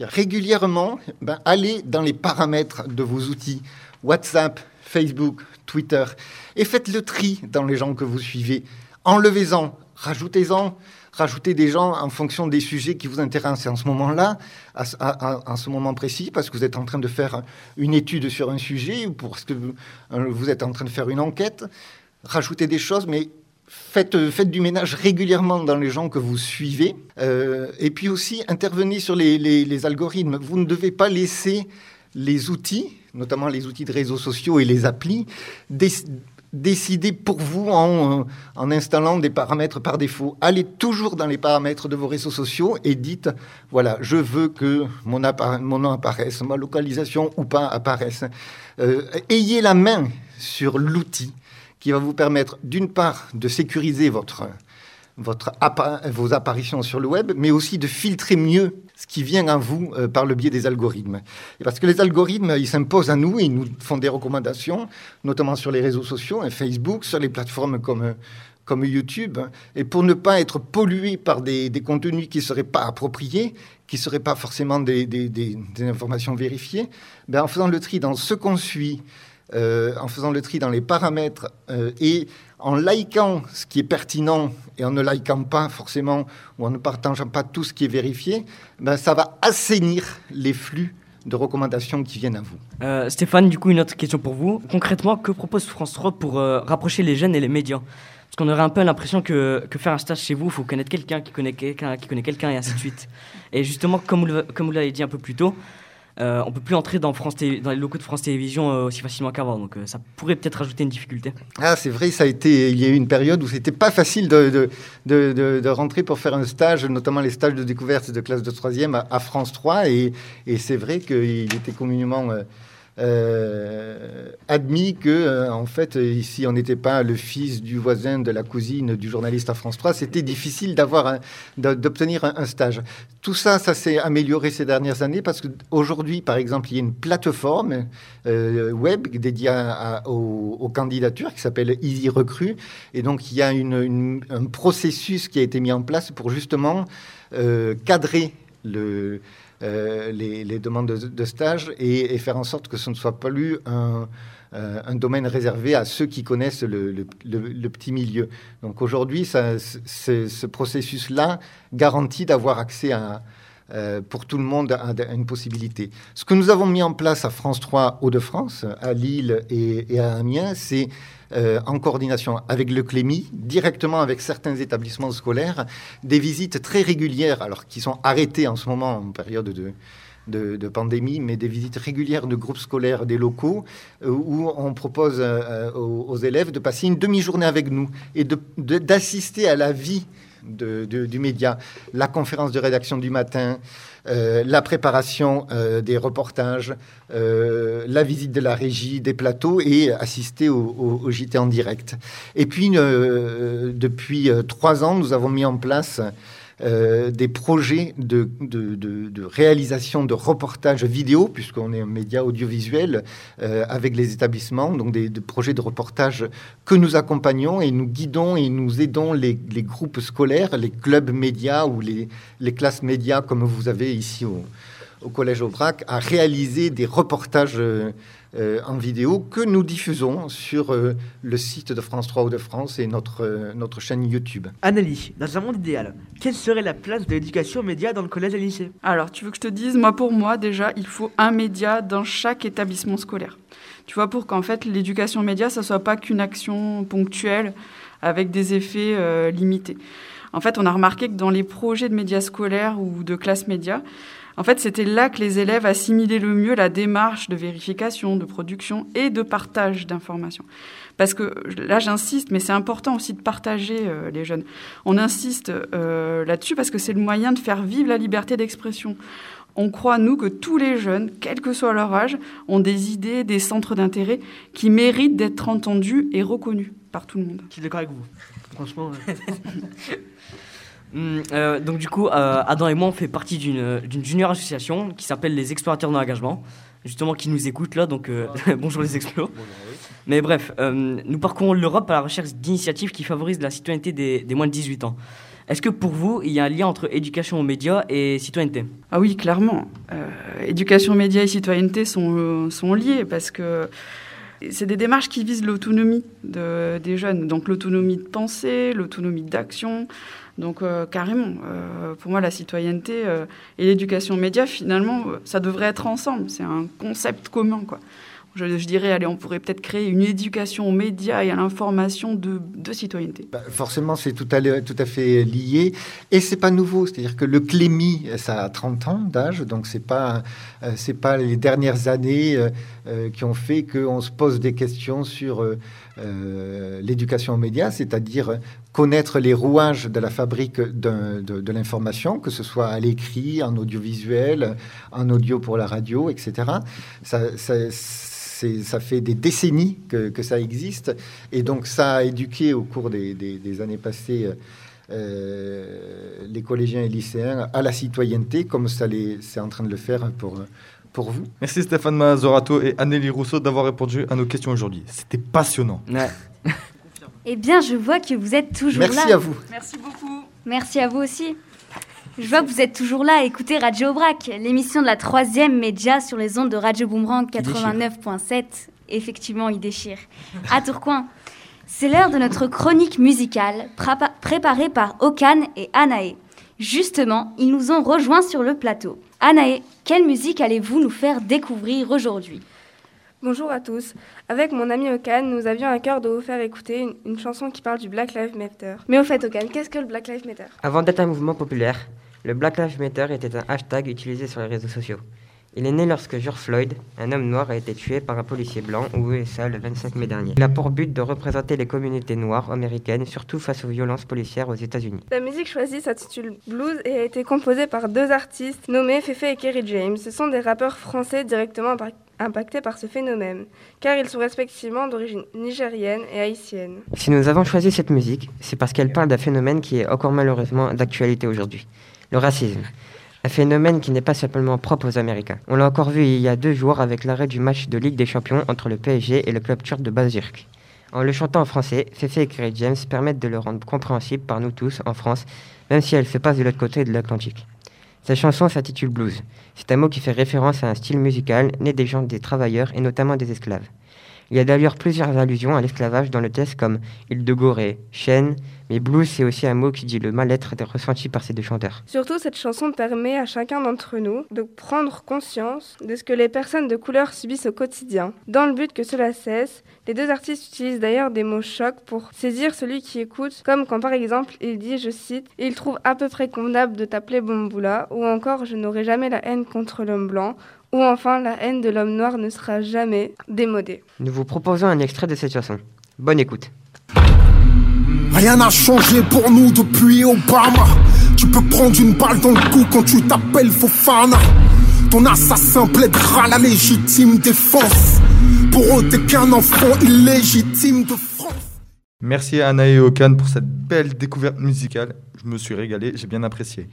Régulièrement, ben, allez dans les paramètres de vos outils WhatsApp, Facebook, Twitter, et faites le tri dans les gens que vous suivez. Enlevez-en, rajoutez-en, rajoutez des gens en fonction des sujets qui vous intéressent en ce moment-là, à, ce- moment précis, parce que vous êtes en train de faire une étude sur un sujet, ou parce que vous, euh, vous êtes en train de faire une enquête. Rajoutez des choses, mais Faites, du ménage régulièrement dans les gens que vous suivez. Euh, et puis aussi, intervenez sur les, les- algorithmes. Vous ne devez pas laisser les outils, notamment les outils de réseaux sociaux et les applis, décider pour vous en, euh, en installant des paramètres par défaut. Allez toujours dans les paramètres de vos réseaux sociaux et dites, voilà, je veux que mon, mon nom apparaisse, ma localisation ou pas apparaisse. Euh, ayez la main sur l'outil qui va vous permettre, d'une part, de sécuriser votre, votre vos apparitions sur le web, mais aussi de filtrer mieux ce qui vient à vous euh, par le biais des algorithmes. Et parce que les algorithmes, ils s'imposent à nous, ils nous font des recommandations, notamment sur les réseaux sociaux, hein, Facebook, sur les plateformes comme, euh, comme YouTube. Et pour ne pas être pollué par des, contenus qui ne seraient pas appropriés, qui ne seraient pas forcément des informations vérifiées, ben en faisant le tri dans ce qu'on suit, euh, en faisant le tri dans les paramètres euh, et en likant ce qui est pertinent et en ne likant pas forcément ou en ne partageant pas tout ce qui est vérifié, ben, ça va assainir les flux de recommandations qui viennent à vous. Euh, Stéphane, du coup, une autre question pour vous. Concrètement, que propose France 3 pour rapprocher les jeunes et les médias? Parce qu'on aurait un peu l'impression que, faire un stage chez vous, il faut connaître quelqu'un qui connaît quelqu'un qui connaît quelqu'un et ainsi de suite. Et justement, comme vous l'avez dit un peu plus tôt, euh, on peut plus entrer dans, les locaux de France Télévisions euh, aussi facilement qu'avant. Donc euh, ça pourrait peut-être ajouter une difficulté. Ah, c'est vrai, ça a été. Il y a eu une période où c'était pas facile de, de, de, rentrer pour faire un stage, notamment les stages de découverte de classe de troisième à, à France 3. Et, et c'est vrai qu'il était communément euh, admis que, euh, en fait, ici, on n'était pas le fils du voisin, de la cousine, du journaliste à France 3. C'était difficile d'avoir, d'obtenir un, stage. Tout ça, ça s'est amélioré ces dernières années parce qu'aujourd'hui, par exemple, il y a une plateforme euh, web dédiée aux, candidatures qui s'appelle Easy Recrue. Et donc, il y a un processus qui a été mis en place pour justement cadrer le, euh, les, demandes de, stage et, faire en sorte que ce ne soit pas euh, un domaine réservé à ceux qui connaissent le, petit milieu. Donc aujourd'hui, ce processus-là garantit d'avoir accès à, euh, pour tout le monde une possibilité. Ce que nous avons mis en place à France 3 Hauts-de-France, à Lille et, à Amiens, c'est euh, en coordination avec le Clémy, directement avec certains établissements scolaires, des visites très régulières, alors qui sont arrêtées en ce moment en période de, de, pandémie, mais des visites régulières de groupes scolaires des locaux euh, où on propose aux, élèves de passer une demi-journée avec nous et d'assister à la vie du média, la conférence de rédaction du matin, euh, la préparation euh, des reportages, euh, la visite de la régie, des plateaux et assister au, au JT en direct. Et puis, depuis trois ans, nous avons mis en place euh, des projets de, réalisation de reportages vidéo, puisqu'on est un média audiovisuel euh, avec les établissements, donc des, projets de reportage que nous accompagnons et nous guidons et nous aidons les, groupes scolaires, les clubs médias ou les, classes médias, comme vous avez ici au, au Collège Aubrac, à réaliser des reportages. Euh, euh, en vidéo que nous diffusons sur euh, le site de France 3 ou de France et notre, euh, notre chaîne YouTube. Annalie, dans un monde idéal, quelle serait la place de l'éducation média dans le collège et le lycée? Alors, tu veux que je te dise, moi pour moi, déjà, il faut un média dans chaque établissement scolaire. Tu vois, pour qu'en fait l'éducation média, ça soit pas qu'une action ponctuelle avec des effets limités. En fait, on a remarqué que dans les projets de médias scolaires ou de classe média, en fait, c'était là que les élèves assimilaient le mieux la démarche de vérification, de production et de partage d'informations. Parce que là, j'insiste, mais c'est important aussi de partager euh, les jeunes. On insiste euh, là-dessus parce que c'est le moyen de faire vivre la liberté d'expression. On croit, nous, que tous les jeunes, quel que soit leur âge, ont des idées, des centres d'intérêt qui méritent d'être entendus et reconnus par tout le monde. Je suis d'accord avec vous? Franchement. Hum, euh, donc du coup, euh, Adam et moi, on fait partie d'une junior association qui s'appelle les explorateurs de l'engagement, justement qui nous écoutent là, donc euh, bonjour les explos. Mais bref, nous parcourons l'Europe à la recherche d'initiatives qui favorisent la citoyenneté des, des, moins de 18 ans. Est-ce que pour vous, il y a un lien entre éducation aux médias et citoyenneté? Ah oui, clairement. éducation, médias et citoyenneté sont, sont liés parce que c'est des démarches qui visent l'autonomie de, des jeunes, donc l'autonomie de pensée, l'autonomie d'action, donc euh, carrément, euh, pour moi, la citoyenneté euh, et l'éducation média, finalement, ça devrait être ensemble. C'est un concept commun, quoi. Je, dirais, allez, on pourrait peut-être créer une éducation aux médias et à l'information de, citoyenneté. Bah, forcément, c'est tout à, fait lié. Et c'est pas nouveau. C'est-à-dire que le Clémy, ça a 30 ans d'âge, donc c'est pas, c'est pas les dernières années qui ont fait qu'on se pose des questions sur l'éducation aux médias, c'est-à-dire connaître les rouages de la fabrique de, l'information, que ce soit à l'écrit, en audiovisuel, en audio pour la radio, etc. Ça, fait des décennies que, ça existe. Et donc, ça a éduqué au cours des, années passées euh, les collégiens et lycéens à la citoyenneté, comme ça c'est en train de le faire pour, pour vous. Merci Stéphane Mazorato et Anneli Rousseau d'avoir répondu à nos questions aujourd'hui. C'était passionnant. eh bien, je vois que vous êtes toujours là. Merci à vous. Merci beaucoup. Merci à vous aussi. Je vois que vous êtes toujours là à écouter Radio Aubrac, l'émission de la troisième média sur les ondes de Radio Boomerang 89.7. Effectivement, il déchire. À Tourcoing. C'est l'heure de notre chronique musicale préparée par Okan et Anae. Justement, ils nous ont rejoints sur le plateau. Anae, quelle musique allez-vous nous faire découvrir aujourd'hui? Bonjour à tous. Avec mon ami Okan, nous avions un cœur de vous faire écouter une, une, chanson qui parle du Black Lives Matter. Mais au fait, Okan, qu'est-ce que le Black Lives Matter? Avant d'être un mouvement populaire, le Black Lives Matter était un hashtag utilisé sur les réseaux sociaux. Il est né lorsque George Floyd, un homme noir, a été tué par un policier blanc aux USA le 25 mai dernier. Il a pour but de représenter les communautés noires américaines, surtout face aux violences policières aux États-Unis. La musique choisie s'intitule Blues et a été composée par deux artistes nommés Fefe et Kerry James. Ce sont des rappeurs français directement impactés par ce phénomène, car ils sont respectivement d'origine nigérienne et haïtienne. Si nous avons choisi cette musique, c'est parce qu'elle parle d'un phénomène qui est encore malheureusement d'actualité aujourd'hui le racisme. Un phénomène qui n'est pas simplement propre aux Américains. On l'a encore vu il y a deux jours avec l'arrêt du match de Ligue des Champions entre le PSG et le club turc de Bazirk. En le chantant en français, Fefe et Kerry James permettent de le rendre compréhensible par nous tous en France, même si elle se passe de l'autre côté de l'Atlantique. Sa chanson s'intitule Blues. C'est un mot qui fait référence à un style musical né des gens des travailleurs et notamment des esclaves. Il y a d'ailleurs plusieurs allusions à l'esclavage dans le texte comme île de Gorée, chaîne, mais blues c'est aussi un mot qui dit le mal-être ressenti par ces deux chanteurs. Surtout cette chanson permet à chacun d'entre nous de prendre conscience de ce que les personnes de couleur subissent au quotidien. Dans le but que cela cesse, les deux artistes utilisent d'ailleurs des mots chocs pour saisir celui qui écoute, comme quand par exemple il dit, je cite, Il trouve à peu près convenable de t'appeler Bamboula, ou encore Je n'aurai jamais la haine contre l'homme blanc, ou enfin la haine de l'homme noir ne sera jamais démodée. Nous vous proposons un extrait de cette chanson. Bonne écoute. Rien n'a changé pour nous depuis Obama. Tu peux prendre une balle dans le cou quand tu t'appelles Fofana. Ton assassin plaidera la légitime défense. Pour eux, t'es qu'un enfant illégitime de France. Merci à Anna et Okan pour cette belle découverte musicale. Je me suis régalé, j'ai bien apprécié.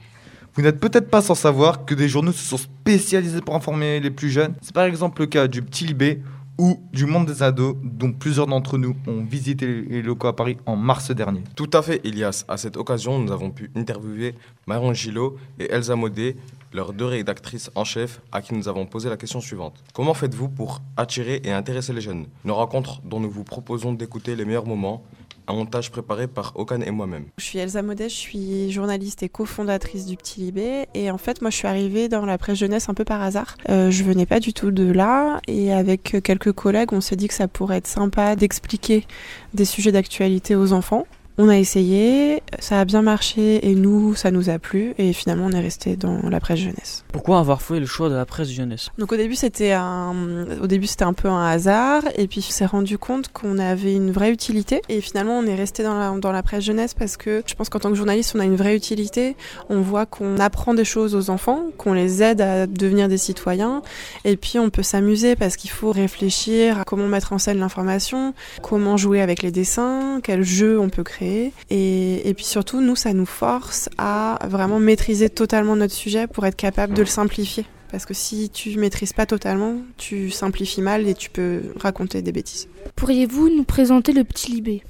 Vous n'êtes peut-être pas sans savoir que des journaux se sont spécialisés pour informer les plus jeunes. C'est par exemple le cas du Petit Libé ou du Monde des ados, dont plusieurs d'entre nous ont visité les locaux à Paris en mars dernier. Tout à fait, Elias. À cette occasion, nous avons pu interviewer Marion Gillot et Elsa Modé, leurs deux rédactrices en chef, à qui nous avons posé la question suivante. Comment faites-vous pour attirer et intéresser les jeunes? Nos rencontres dont nous vous proposons d'écouter les meilleurs moments un montage préparé par Okan et moi-même. Je suis Elsa Modet, je suis journaliste et cofondatrice du Petit Libé. Et en fait, moi, je suis arrivée dans la presse jeunesse un peu par hasard. Euh, je venais pas du tout de là. Et avec quelques collègues, on s'est dit que ça pourrait être sympa d'expliquer des sujets d'actualité aux enfants. On a essayé, ça a bien marché et nous, ça nous a plu et finalement on est resté dans la presse jeunesse. Pourquoi avoir fait le choix de la presse jeunesse? Donc au début c'était un, au début c'était un peu un hasard et puis on s'est rendu compte qu'on avait une vraie utilité et finalement on est resté dans la, dans la presse jeunesse parce que je pense qu'en tant que journaliste on a une vraie utilité. On voit qu'on apprend des choses aux enfants, qu'on les aide à devenir des citoyens et puis on peut s'amuser parce qu'il faut réfléchir à comment mettre en scène l'information, comment jouer avec les dessins, quels jeux on peut créer et, et, puis surtout, nous, ça nous force à vraiment maîtriser totalement notre sujet pour être capable de le simplifier. Parce que si tu maîtrises pas totalement, tu simplifies mal et tu peux raconter des bêtises. Pourriez-vous nous présenter le Petit Libé?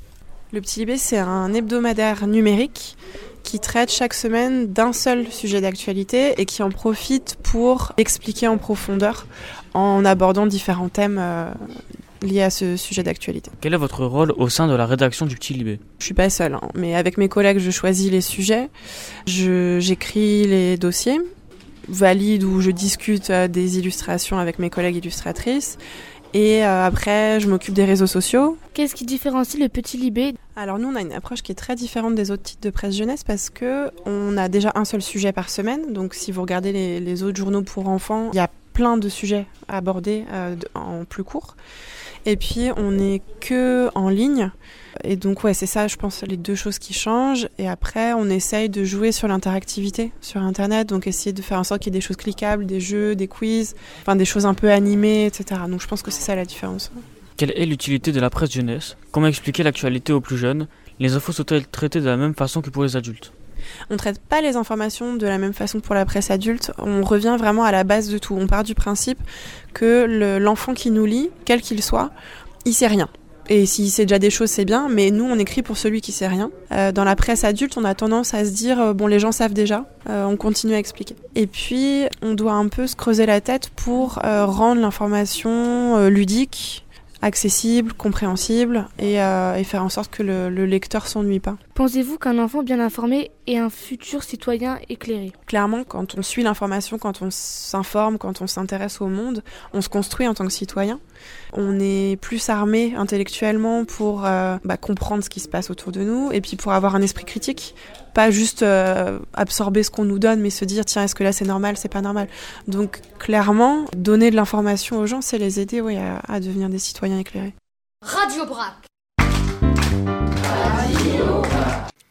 Le Petit Libé, c'est un hebdomadaire numérique qui traite chaque semaine d'un seul sujet d'actualité et qui en profite pour expliquer en profondeur en abordant différents thèmes euh, liés à ce sujet d'actualité. Quel est votre rôle au sein de la rédaction du Petit Libé? Je suis pas seule, hein, mais avec mes collègues, je choisis les sujets, j'écris les dossiers, valide ou je discute euh, des illustrations avec mes collègues illustratrices. Et euh, après, je m'occupe des réseaux sociaux. Qu'est-ce qui différencie le Petit Libé? Alors nous, on a une approche qui est très différente des autres titres de presse jeunesse parce que on a déjà un seul sujet par semaine. Donc si vous regardez les, les autres journaux pour enfants, il y a plein de sujets à aborder euh, en plus court. Et puis on n'est que en ligne. Et donc ouais, c'est ça, je pense, les deux choses qui changent. Et après, on essaye de jouer sur l'interactivité sur Internet, donc essayer de faire en sorte qu'il y ait des choses cliquables, des jeux, des quiz, enfin des choses un peu animées, etc. Donc je pense que c'est ça la différence. Quelle est l'utilité de la presse jeunesse? Comment expliquer l'actualité aux plus jeunes? Les infos sont-elles traitées de la même façon que pour les adultes? On traite pas les informations de la même façon pour la presse adulte. On revient vraiment à la base de tout. On part du principe que le- l'enfant qui nous lit, quel qu'il soit, il sait rien. Et s'il sait déjà des choses, c'est bien, mais nous, on écrit pour celui qui sait rien. Euh, dans la presse adulte, on a tendance à se dire, euh, bon, les gens savent déjà, euh, on continue à expliquer. Et puis, on doit un peu se creuser la tête pour rendre l'information ludique, accessible, compréhensible, et, euh, et faire en sorte que le, le lecteur s'ennuie pas. Pensez-vous qu'un enfant bien informé est un futur citoyen éclairé? Clairement, quand on suit l'information, quand on s'informe, quand on s'intéresse au monde, on se construit en tant que citoyen. On est plus armé intellectuellement pour euh, bah, comprendre ce qui se passe autour de nous et puis pour avoir un esprit critique. Pas juste euh, absorber ce qu'on nous donne, mais se dire tiens, est-ce que là c'est normal, c'est pas normal? Donc clairement, donner de l'information aux gens, c'est les aider oui, à, à devenir des citoyens éclairés. Radio Brac.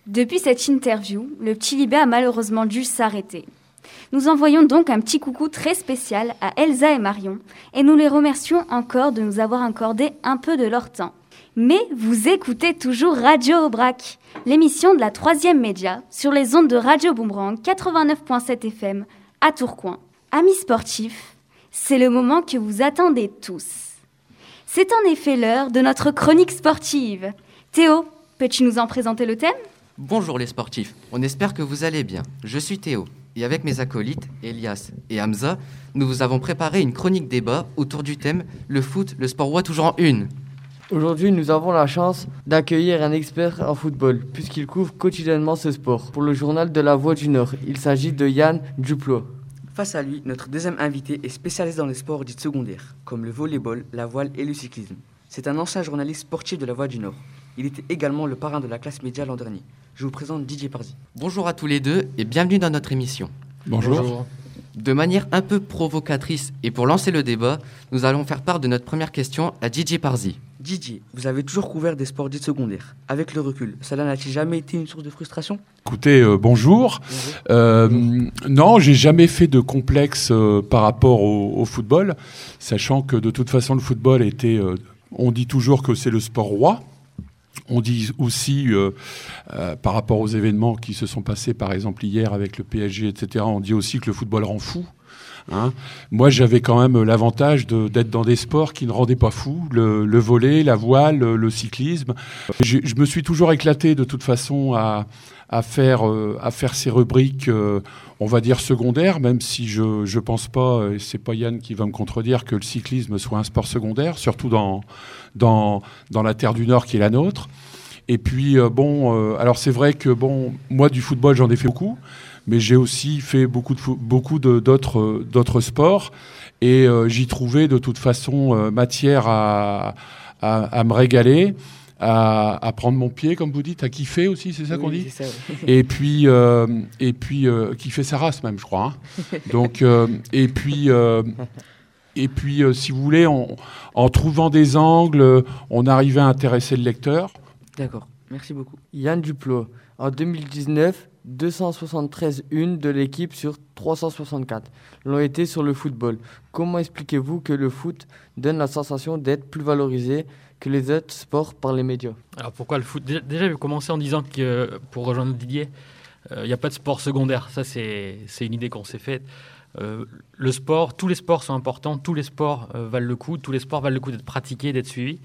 Depuis cette interview, le petit Libé a malheureusement dû s'arrêter. Nous envoyons donc un petit coucou très spécial à Elsa et Marion et nous les remercions encore de nous avoir accordé un peu de leur temps. Mais vous écoutez toujours Radio Aubrac, l'émission de la troisième média sur les ondes de Radio Boomerang 89.7 FM à Tourcoing. Amis sportifs, c'est le moment que vous attendez tous. C'est en effet l'heure de notre chronique sportive. Théo, peux-tu nous en présenter le thème? Bonjour les sportifs, on espère que vous allez bien. Je suis Théo et avec mes acolytes, Elias et Hamza, nous vous avons préparé une chronique débat autour du thème Le foot, le sport roi toujours en une? Aujourd'hui, nous avons la chance d'accueillir un expert en football, puisqu'il couvre quotidiennement ce sport. Pour le journal de la Voix du Nord, il s'agit de Yann Duplot. Face à lui, notre deuxième invité est spécialisé dans les sports dits secondaires, comme le volleyball, la voile et le cyclisme. C'est un ancien journaliste sportif de la Voix du Nord. Il était également le parrain de la classe média l'an dernier. Je vous présente Didier Parzi. Bonjour à tous les deux et bienvenue dans notre émission. Bonjour. Bonjour. De manière un peu provocatrice et pour lancer le débat, nous allons faire part de notre première question à Didier Parzi. Didier, vous avez toujours couvert des sports dits secondaires. Avec le recul, cela n'a-t-il jamais été une source de frustration? Écoutez, euh, bonjour. Euh, non, j'ai jamais fait de complexe euh, par rapport au, au, football, sachant que de toute façon le football était, euh, on dit toujours que c'est le sport roi. On dit aussi, euh, euh, par rapport aux événements qui se sont passés, par exemple hier avec le PSG, etc., on dit aussi que le football rend fou. Hein Moi, j'avais quand même l'avantage d'être dans des sports qui ne rendaient pas fou, le, le volet, la voile, le, cyclisme. Je, me suis toujours éclaté de toute façon à, à, faire, euh, à faire ces rubriques, euh, on va dire secondaires, même si je ne pense pas, et c'est pas Yann qui va me contredire, que le cyclisme soit un sport secondaire, surtout dans, dans, dans la terre du Nord qui est la nôtre. Et puis, euh, bon, alors c'est vrai que, bon, moi, du football, j'en ai fait beaucoup mais j'ai aussi fait beaucoup de beaucoup d'autres d'autres sports et euh, j'y trouvais de toute façon euh, matière à, à, à, me régaler. À, à, prendre mon pied, comme vous dites, à kiffer aussi, c'est ça oui, qu'on dit ça, oui. Et puis, euh, et puis kiffer sa race même, je crois. Hein Donc, et puis, et puis si vous voulez, on, en trouvant des angles, on arrivait à intéresser le lecteur. D'accord, merci beaucoup. Yann Duplot, en 2019, 273 une de l'équipe sur 364 l'ont été sur le football. Comment expliquez-vous que le foot donne la sensation d'être plus valorisé que les autres sports par les médias Alors pourquoi le foot? Déjà, je vais commencer en disant que, pour rejoindre Didier, il euh, n'y a pas de sport secondaire. Ça, c'est une idée qu'on s'est faite. Euh, le sport, tous les sports sont importants, tous les sports euh, valent le coup, tous les sports valent le coup d'être pratiqués, d'être suivis.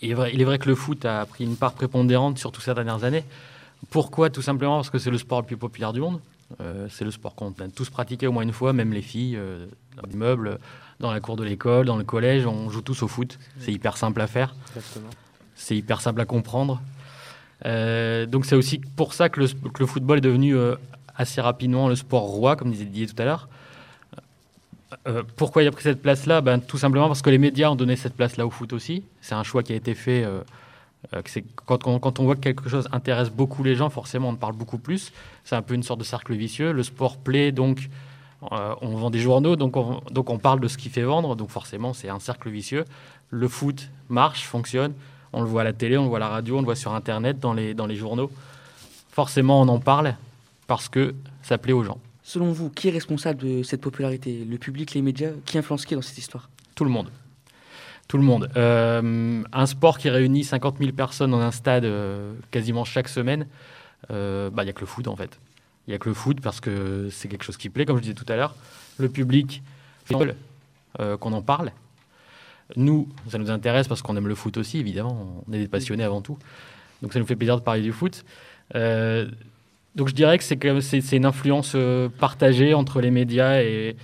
Il est, vrai, que le foot a pris une part prépondérante, surtout ces dernières années. Pourquoi? Tout simplement parce que c'est le sport le plus populaire du monde. C'est le sport qu'on a tous pratiqué au moins une fois, même les filles, dans l'immeuble, dans la cour de l'école, dans le collège, on joue tous au foot. C'est hyper simple à faire. C'est hyper simple à comprendre. Euh, donc c'est aussi pour ça que le, que le football est devenu euh, assez rapidement le sport roi, comme disait Didier tout à l'heure. Euh, pourquoi il a pris cette place-là? Ben, Tout simplement parce que les médias ont donné cette place-là au foot aussi. C'est un choix qui a été fait quand on, quand on, voit que quelque chose intéresse beaucoup les gens, forcément, on en parle beaucoup plus. C'est un peu une sorte de cercle vicieux. Le sport plaît, donc euh, on vend des journaux, donc on, donc on parle de ce qui fait vendre. Donc forcément, c'est un cercle vicieux. Le foot marche, fonctionne. On le voit à la télé, on le voit à la radio, on le voit sur Internet, dans les, dans les journaux. Forcément, on en parle parce que ça plaît aux gens. Selon vous, qui est responsable de cette popularité? Le public, les médias? Qui influence qui dans cette histoire? Tout le monde. Tout le monde. Euh, un sport qui réunit 50 000 personnes dans un stade euh, quasiment chaque semaine, bah, il n'y a que le foot en fait. Il n'y a que le foot parce que c'est quelque chose qui plaît, comme je disais tout à l'heure. Le public euh, qu'on en parle. Nous, ça nous intéresse parce qu'on aime le foot aussi, évidemment. On est des passionnés avant tout. Donc ça nous fait plaisir de parler du foot. Euh, donc je dirais que c'est une influence euh, partagée entre les médias et,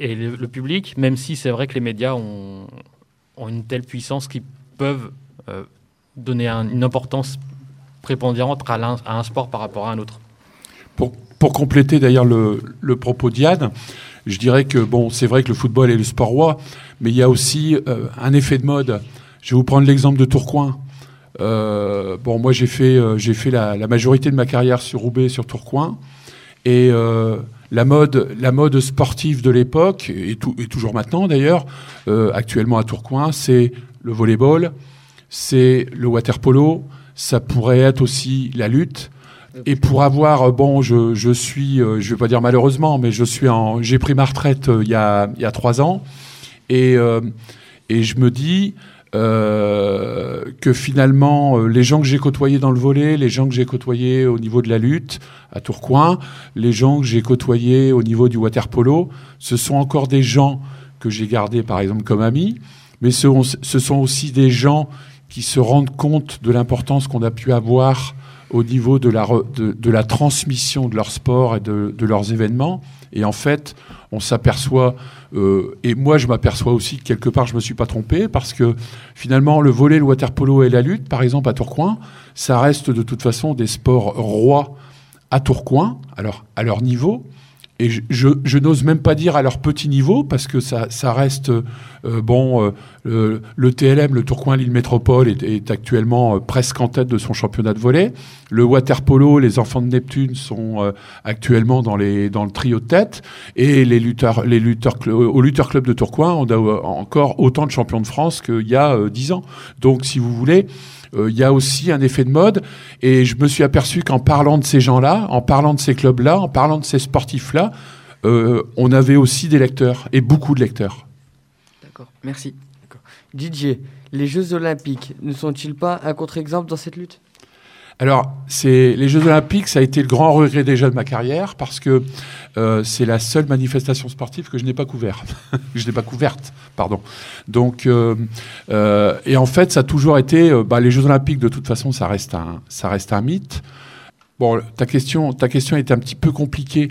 le, public, même si c'est vrai que les médias ont, une telle puissance qu'ils peuvent euh, donner un- une importance prépondérante à un sport par rapport à un autre. Pour, pour compléter d'ailleurs le, le propos d'Yann, je dirais que bon, c'est vrai que le football est le sport roi, mais il y a aussi euh, un effet de mode. Je vais vous prendre l'exemple de Tourcoing. Euh, bon, moi j'ai fait, euh, j'ai fait la, la majorité de ma carrière sur Roubaix, sur Tourcoing, et euh, la mode, la mode sportive de l'époque et, et toujours maintenant d'ailleurs, actuellement à Tourcoing, c'est le volleyball, c'est le water-polo, ça pourrait être aussi la lutte. Et pour avoir, euh, bon, je, je suis, euh, je vais pas dire malheureusement, mais je suis en, j'ai pris ma retraite euh, il y a, il y a trois ans, et, et je me dis euh, que finalement, les gens que j'ai côtoyés dans le volet, les gens que j'ai côtoyés au niveau de la lutte à Tourcoing, les gens que j'ai côtoyés au niveau du water polo, ce sont encore des gens que j'ai gardés par exemple comme amis, mais ce, ce sont aussi des gens qui se rendent compte de l'importance qu'on a pu avoir au niveau de la, de, la transmission de leur sport et de, de leurs événements. Et en fait, on s'aperçoit, euh, et moi je m'aperçois aussi que quelque part je me suis pas trompé, parce que finalement le volley, le water-polo et la lutte, par exemple à Tourcoing, ça reste de toute façon des sports rois à Tourcoing, alors à leur niveau. Et je, n'ose même pas dire à leur petit niveau, parce que ça, reste, euh, bon, euh, le, TLM, le Tourcoing Lille Métropole, est, actuellement euh, presque en tête de son championnat de volley. Le water polo, les enfants de Neptune sont actuellement dans, le trio de tête. Et les au Lutteur Club de Tourcoing, on a encore autant de champions de France qu'il y a 10 ans. Donc, si vous voulez, il y a aussi un effet de mode. Et je me suis aperçu qu'en parlant de ces gens-là, en parlant de ces clubs-là, en parlant de ces sportifs-là, euh, on avait aussi des lecteurs, et beaucoup de lecteurs. D'accord, merci. Didier, les Jeux Olympiques ne sont-ils pas un contre-exemple dans cette lutte? Alors, les Jeux Olympiques, ça a été le grand regret déjà de ma carrière parce que euh, c'est la seule manifestation sportive que je n'ai pas couvert, je n'ai pas couverte, pardon. Donc, euh, euh, et en fait, ça a toujours été, euh, bah, les Jeux Olympiques de toute façon, ça reste un, ça reste un mythe. Bon, ta question, ta question est un petit peu compliquée.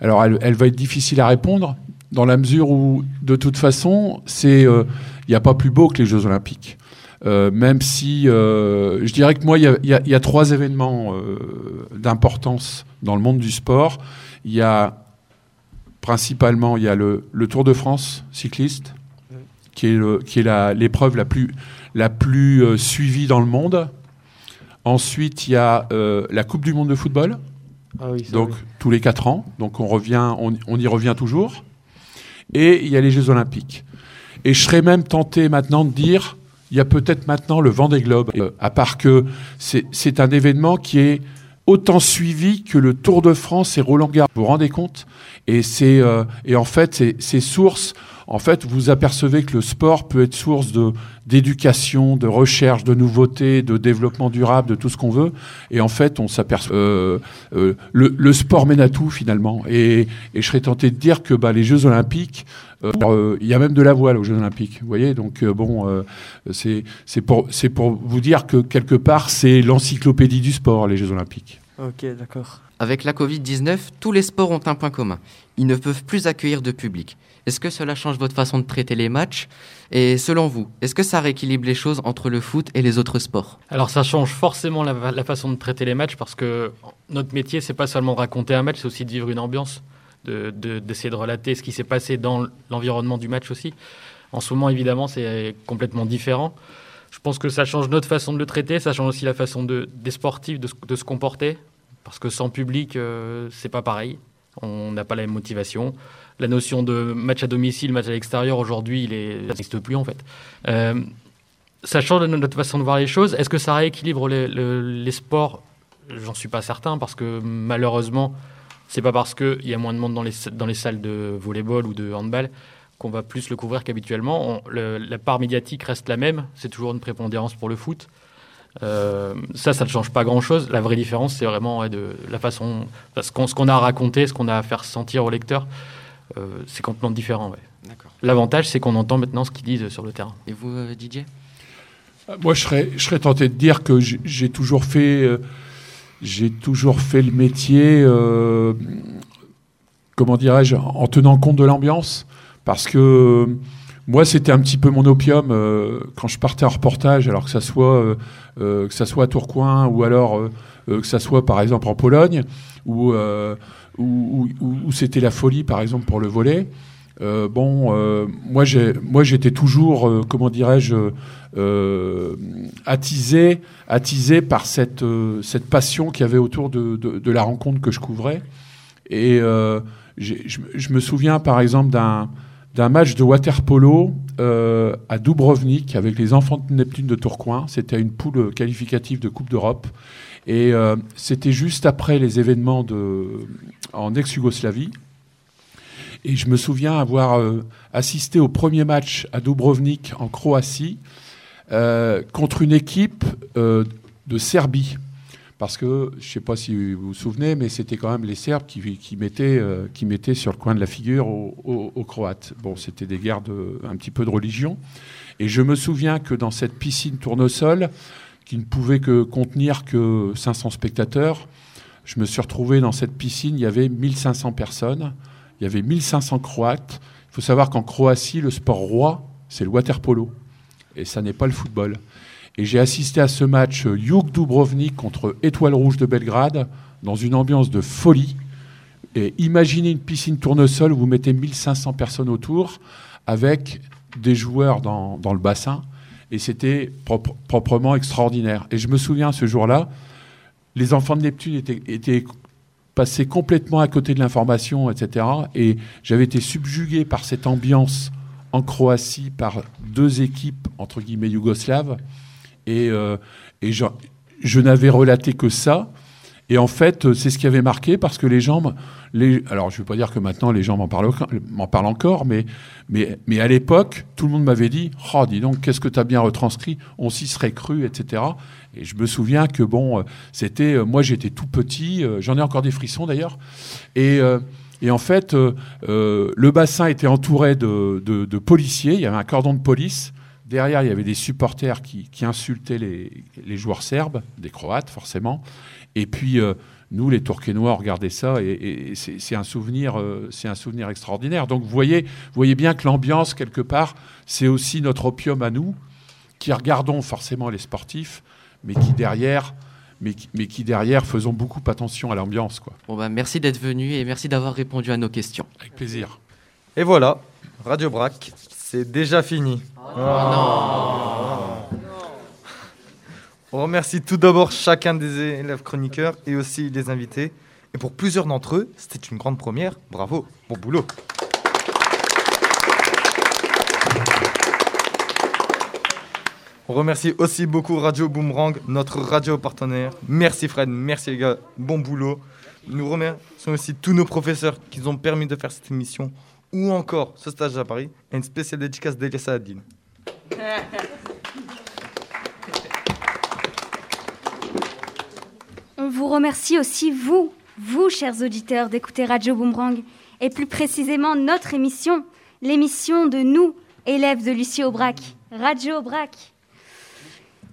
Alors, elle, elle va être difficile à répondre dans la mesure où, de toute façon, c'est, il n'y a pas plus beau que les Jeux Olympiques. Euh, même si euh, je dirais que moi, il y a, il y a- il y a trois événements euh, d'importance dans le monde du sport. Il y a principalement il y a le, le Tour de France cycliste, qui est, le- qui est la- l'épreuve la plus, la plus suivie dans le monde. Ensuite, il y a euh, la Coupe du Monde de football. Ah oui, donc oui. tous les quatre ans. Donc on revient, on, on y revient toujours. Et il y a les Jeux Olympiques. Et je serais même tenté maintenant de dire, il y a peut-être maintenant le Vendée Globe. Euh, à part que c'est un événement qui est autant suivi que le Tour de France et Roland Garros. Vous vous rendez compte? Et euh, et en fait c'est source. En fait, vous apercevez que le sport peut être source de d'éducation, de recherche, de nouveautés, de développement durable, de tout ce qu'on veut. Et en fait, on s'aperçoit euh, euh, le, sport mène à tout finalement. Et, et je serais tenté de dire que bah, les Jeux Olympiques, il y a même de la voile aux Jeux Olympiques. Vous voyez, donc euh, bon, euh, c'est c'est pour pour vous dire que quelque part c'est l'encyclopédie du sport les Jeux Olympiques. Ok, d'accord. Avec la Covid-19, tous les sports ont un point commun. Ils ne peuvent plus accueillir de public. Est-ce que cela change votre façon de traiter les matchs? Et selon vous, est-ce que ça rééquilibre les choses entre le foot et les autres sports? Alors ça change forcément la, la façon de traiter les matchs parce que notre métier, c'est pas seulement de raconter un match, c'est aussi de vivre une ambiance, de- de- d'essayer de, relater ce qui s'est passé dans l'environnement du match aussi. En ce moment, évidemment, c'est complètement différent. Je pense que ça change notre façon de le traiter, ça change aussi la façon de, des sportifs de, se- comporter parce que sans public, euh, c'est pas pareil. On n'a pas la même motivation. La notion de match à domicile, match à l'extérieur, aujourd'hui, il n'existe plus en fait. Euh, ça change notre façon de voir les choses. Est-ce que ça rééquilibre les, le- les sports? J'en suis pas certain parce que malheureusement, c'est pas parce qu'il y a moins de monde dans les, dans les salles de volleyball ou de handball qu'on va plus le couvrir qu'habituellement. La part médiatique reste la même, c'est toujours une prépondérance pour le foot. Euh, ça, ça ne change pas grand-chose. La vraie différence, c'est vraiment ouais, de la façon, enfin, ce qu'on ce qu'on a à raconter, ce qu'on a à faire sentir au lecteur, euh, c'est complètement différent. ouais. L'avantage, c'est qu'on entend maintenant ce qu'ils disent sur le terrain. Et vous, euh, Didier? Moi, je serais, je serais tenté de dire que j'ai- j'ai toujours fait, euh, j'ai toujours fait le métier, euh, comment dirais-je, en tenant compte de l'ambiance, parce que euh, moi, c'était un petit peu mon opium euh, quand je partais en reportage, alors que ça soit, que ça soit à Tourcoing ou alors que ça soit par exemple en Pologne, où, où, où- où c'était la folie, par exemple pour le volet. Euh, bon, euh, moi, j'étais toujours, euh, comment dirais-je, attisé, attisé par cette, passion qu'il y avait autour de, la rencontre que je couvrais. Et je, me- souviens, par exemple, d'un, match de water polo euh, à Dubrovnik avec les enfants de Neptune de Tourcoing. C'était une poule qualificative de Coupe d'Europe. Et c'était juste après les événements en ex-Yougoslavie. Et je me souviens avoir euh, assisté au premier match à Dubrovnik en Croatie euh, contre une équipe euh, de Serbie. Parce que, je ne sais pas si vous vous souvenez, mais c'était quand même les Serbes qui, mettaient, qui mettaient sur le coin de la figure aux Croates. Bon, c'était des guerres de, un petit peu de religion. Et je me souviens que dans cette piscine tournesol, qui ne pouvait que contenir que 500 spectateurs, je me suis retrouvé dans cette piscine, il y avait 1500 personnes, il y avait 1500 Croates. Il faut savoir qu'en Croatie, le sport roi, c'est le water polo. Et ça n'est pas le football. Et j'ai assisté à ce match euh, Jug Dubrovnik contre Étoile Rouge de Belgrade, dans une ambiance de folie. Et imaginez une piscine tournesol où vous mettez 1500 personnes autour, avec des joueurs dans, le bassin. Et c'était propre- proprement extraordinaire. Et je me souviens ce jour-là, les enfants de Neptune étaient passés complètement à côté de l'information, etc. Et j'avais été subjugué par cette ambiance en Croatie par deux équipes, entre guillemets, yougoslaves. Et, euh, et je, n'avais relaté que ça. Et en fait, c'est ce qui avait marqué parce que les gens, alors je ne veux pas dire que maintenant les gens m'en parlent, parlent encore, mais, mais, mais à l'époque, tout le monde m'avait dit Oh, dis donc, qu'est-ce que tu as bien retranscrit On s'y serait cru, etc. Et je me souviens que, bon, euh, c'était. euh, Moi, j'étais tout petit, euh, j'en ai encore des frissons d'ailleurs. Et. en fait, le bassin était entouré de, policiers. Il y avait un cordon de police. Derrière, il y avait des supporters qui, insultaient les, joueurs serbes, des Croates forcément. Et puis, nous, les Tourquenois, on regardait ça et, c'est un, souvenir, un souvenir extraordinaire. Donc, vous voyez, vous voyez bien que l'ambiance, quelque part, c'est aussi notre opium à nous, qui regardons forcément les sportifs, mais qui derrière, mais qui, mais qui derrière faisons beaucoup attention à l'ambiance. quoi. Bon bah merci d'être venu et merci d'avoir répondu à nos questions. Avec plaisir. Et voilà, Radio Brac, c'est déjà fini. On remercie tout d'abord chacun des élèves chroniqueurs et aussi les invités. Et pour plusieurs d'entre eux, c'était une grande première. Bravo, bon boulot. On remercie aussi beaucoup Radio Boomerang, notre radio partenaire. Merci Fred, merci les gars, bon boulot. Nous remercions aussi tous nos professeurs qui nous ont permis de faire cette émission ou encore ce stage à Paris et une spéciale dédicace d'Elias Adine. On vous remercie aussi, vous, vous, chers auditeurs, d'écouter Radio Boomerang, et plus précisément notre émission, l'émission de nous, élèves de Lucie Aubrac, Radio Aubrac.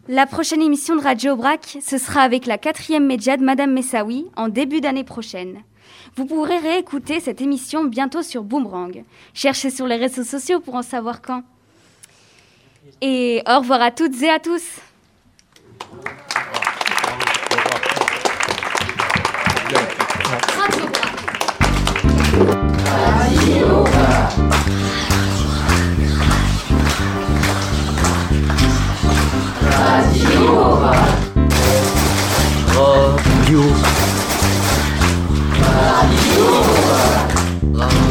La prochaine émission de Radio Aubrac, ce sera avec la quatrième média de Madame Messaoui en début d'année prochaine. Vous pourrez réécouter cette émission bientôt sur Boomerang. Cherchez sur les réseaux sociaux pour en savoir quand. Et au revoir à toutes et à tous. 加油！加油！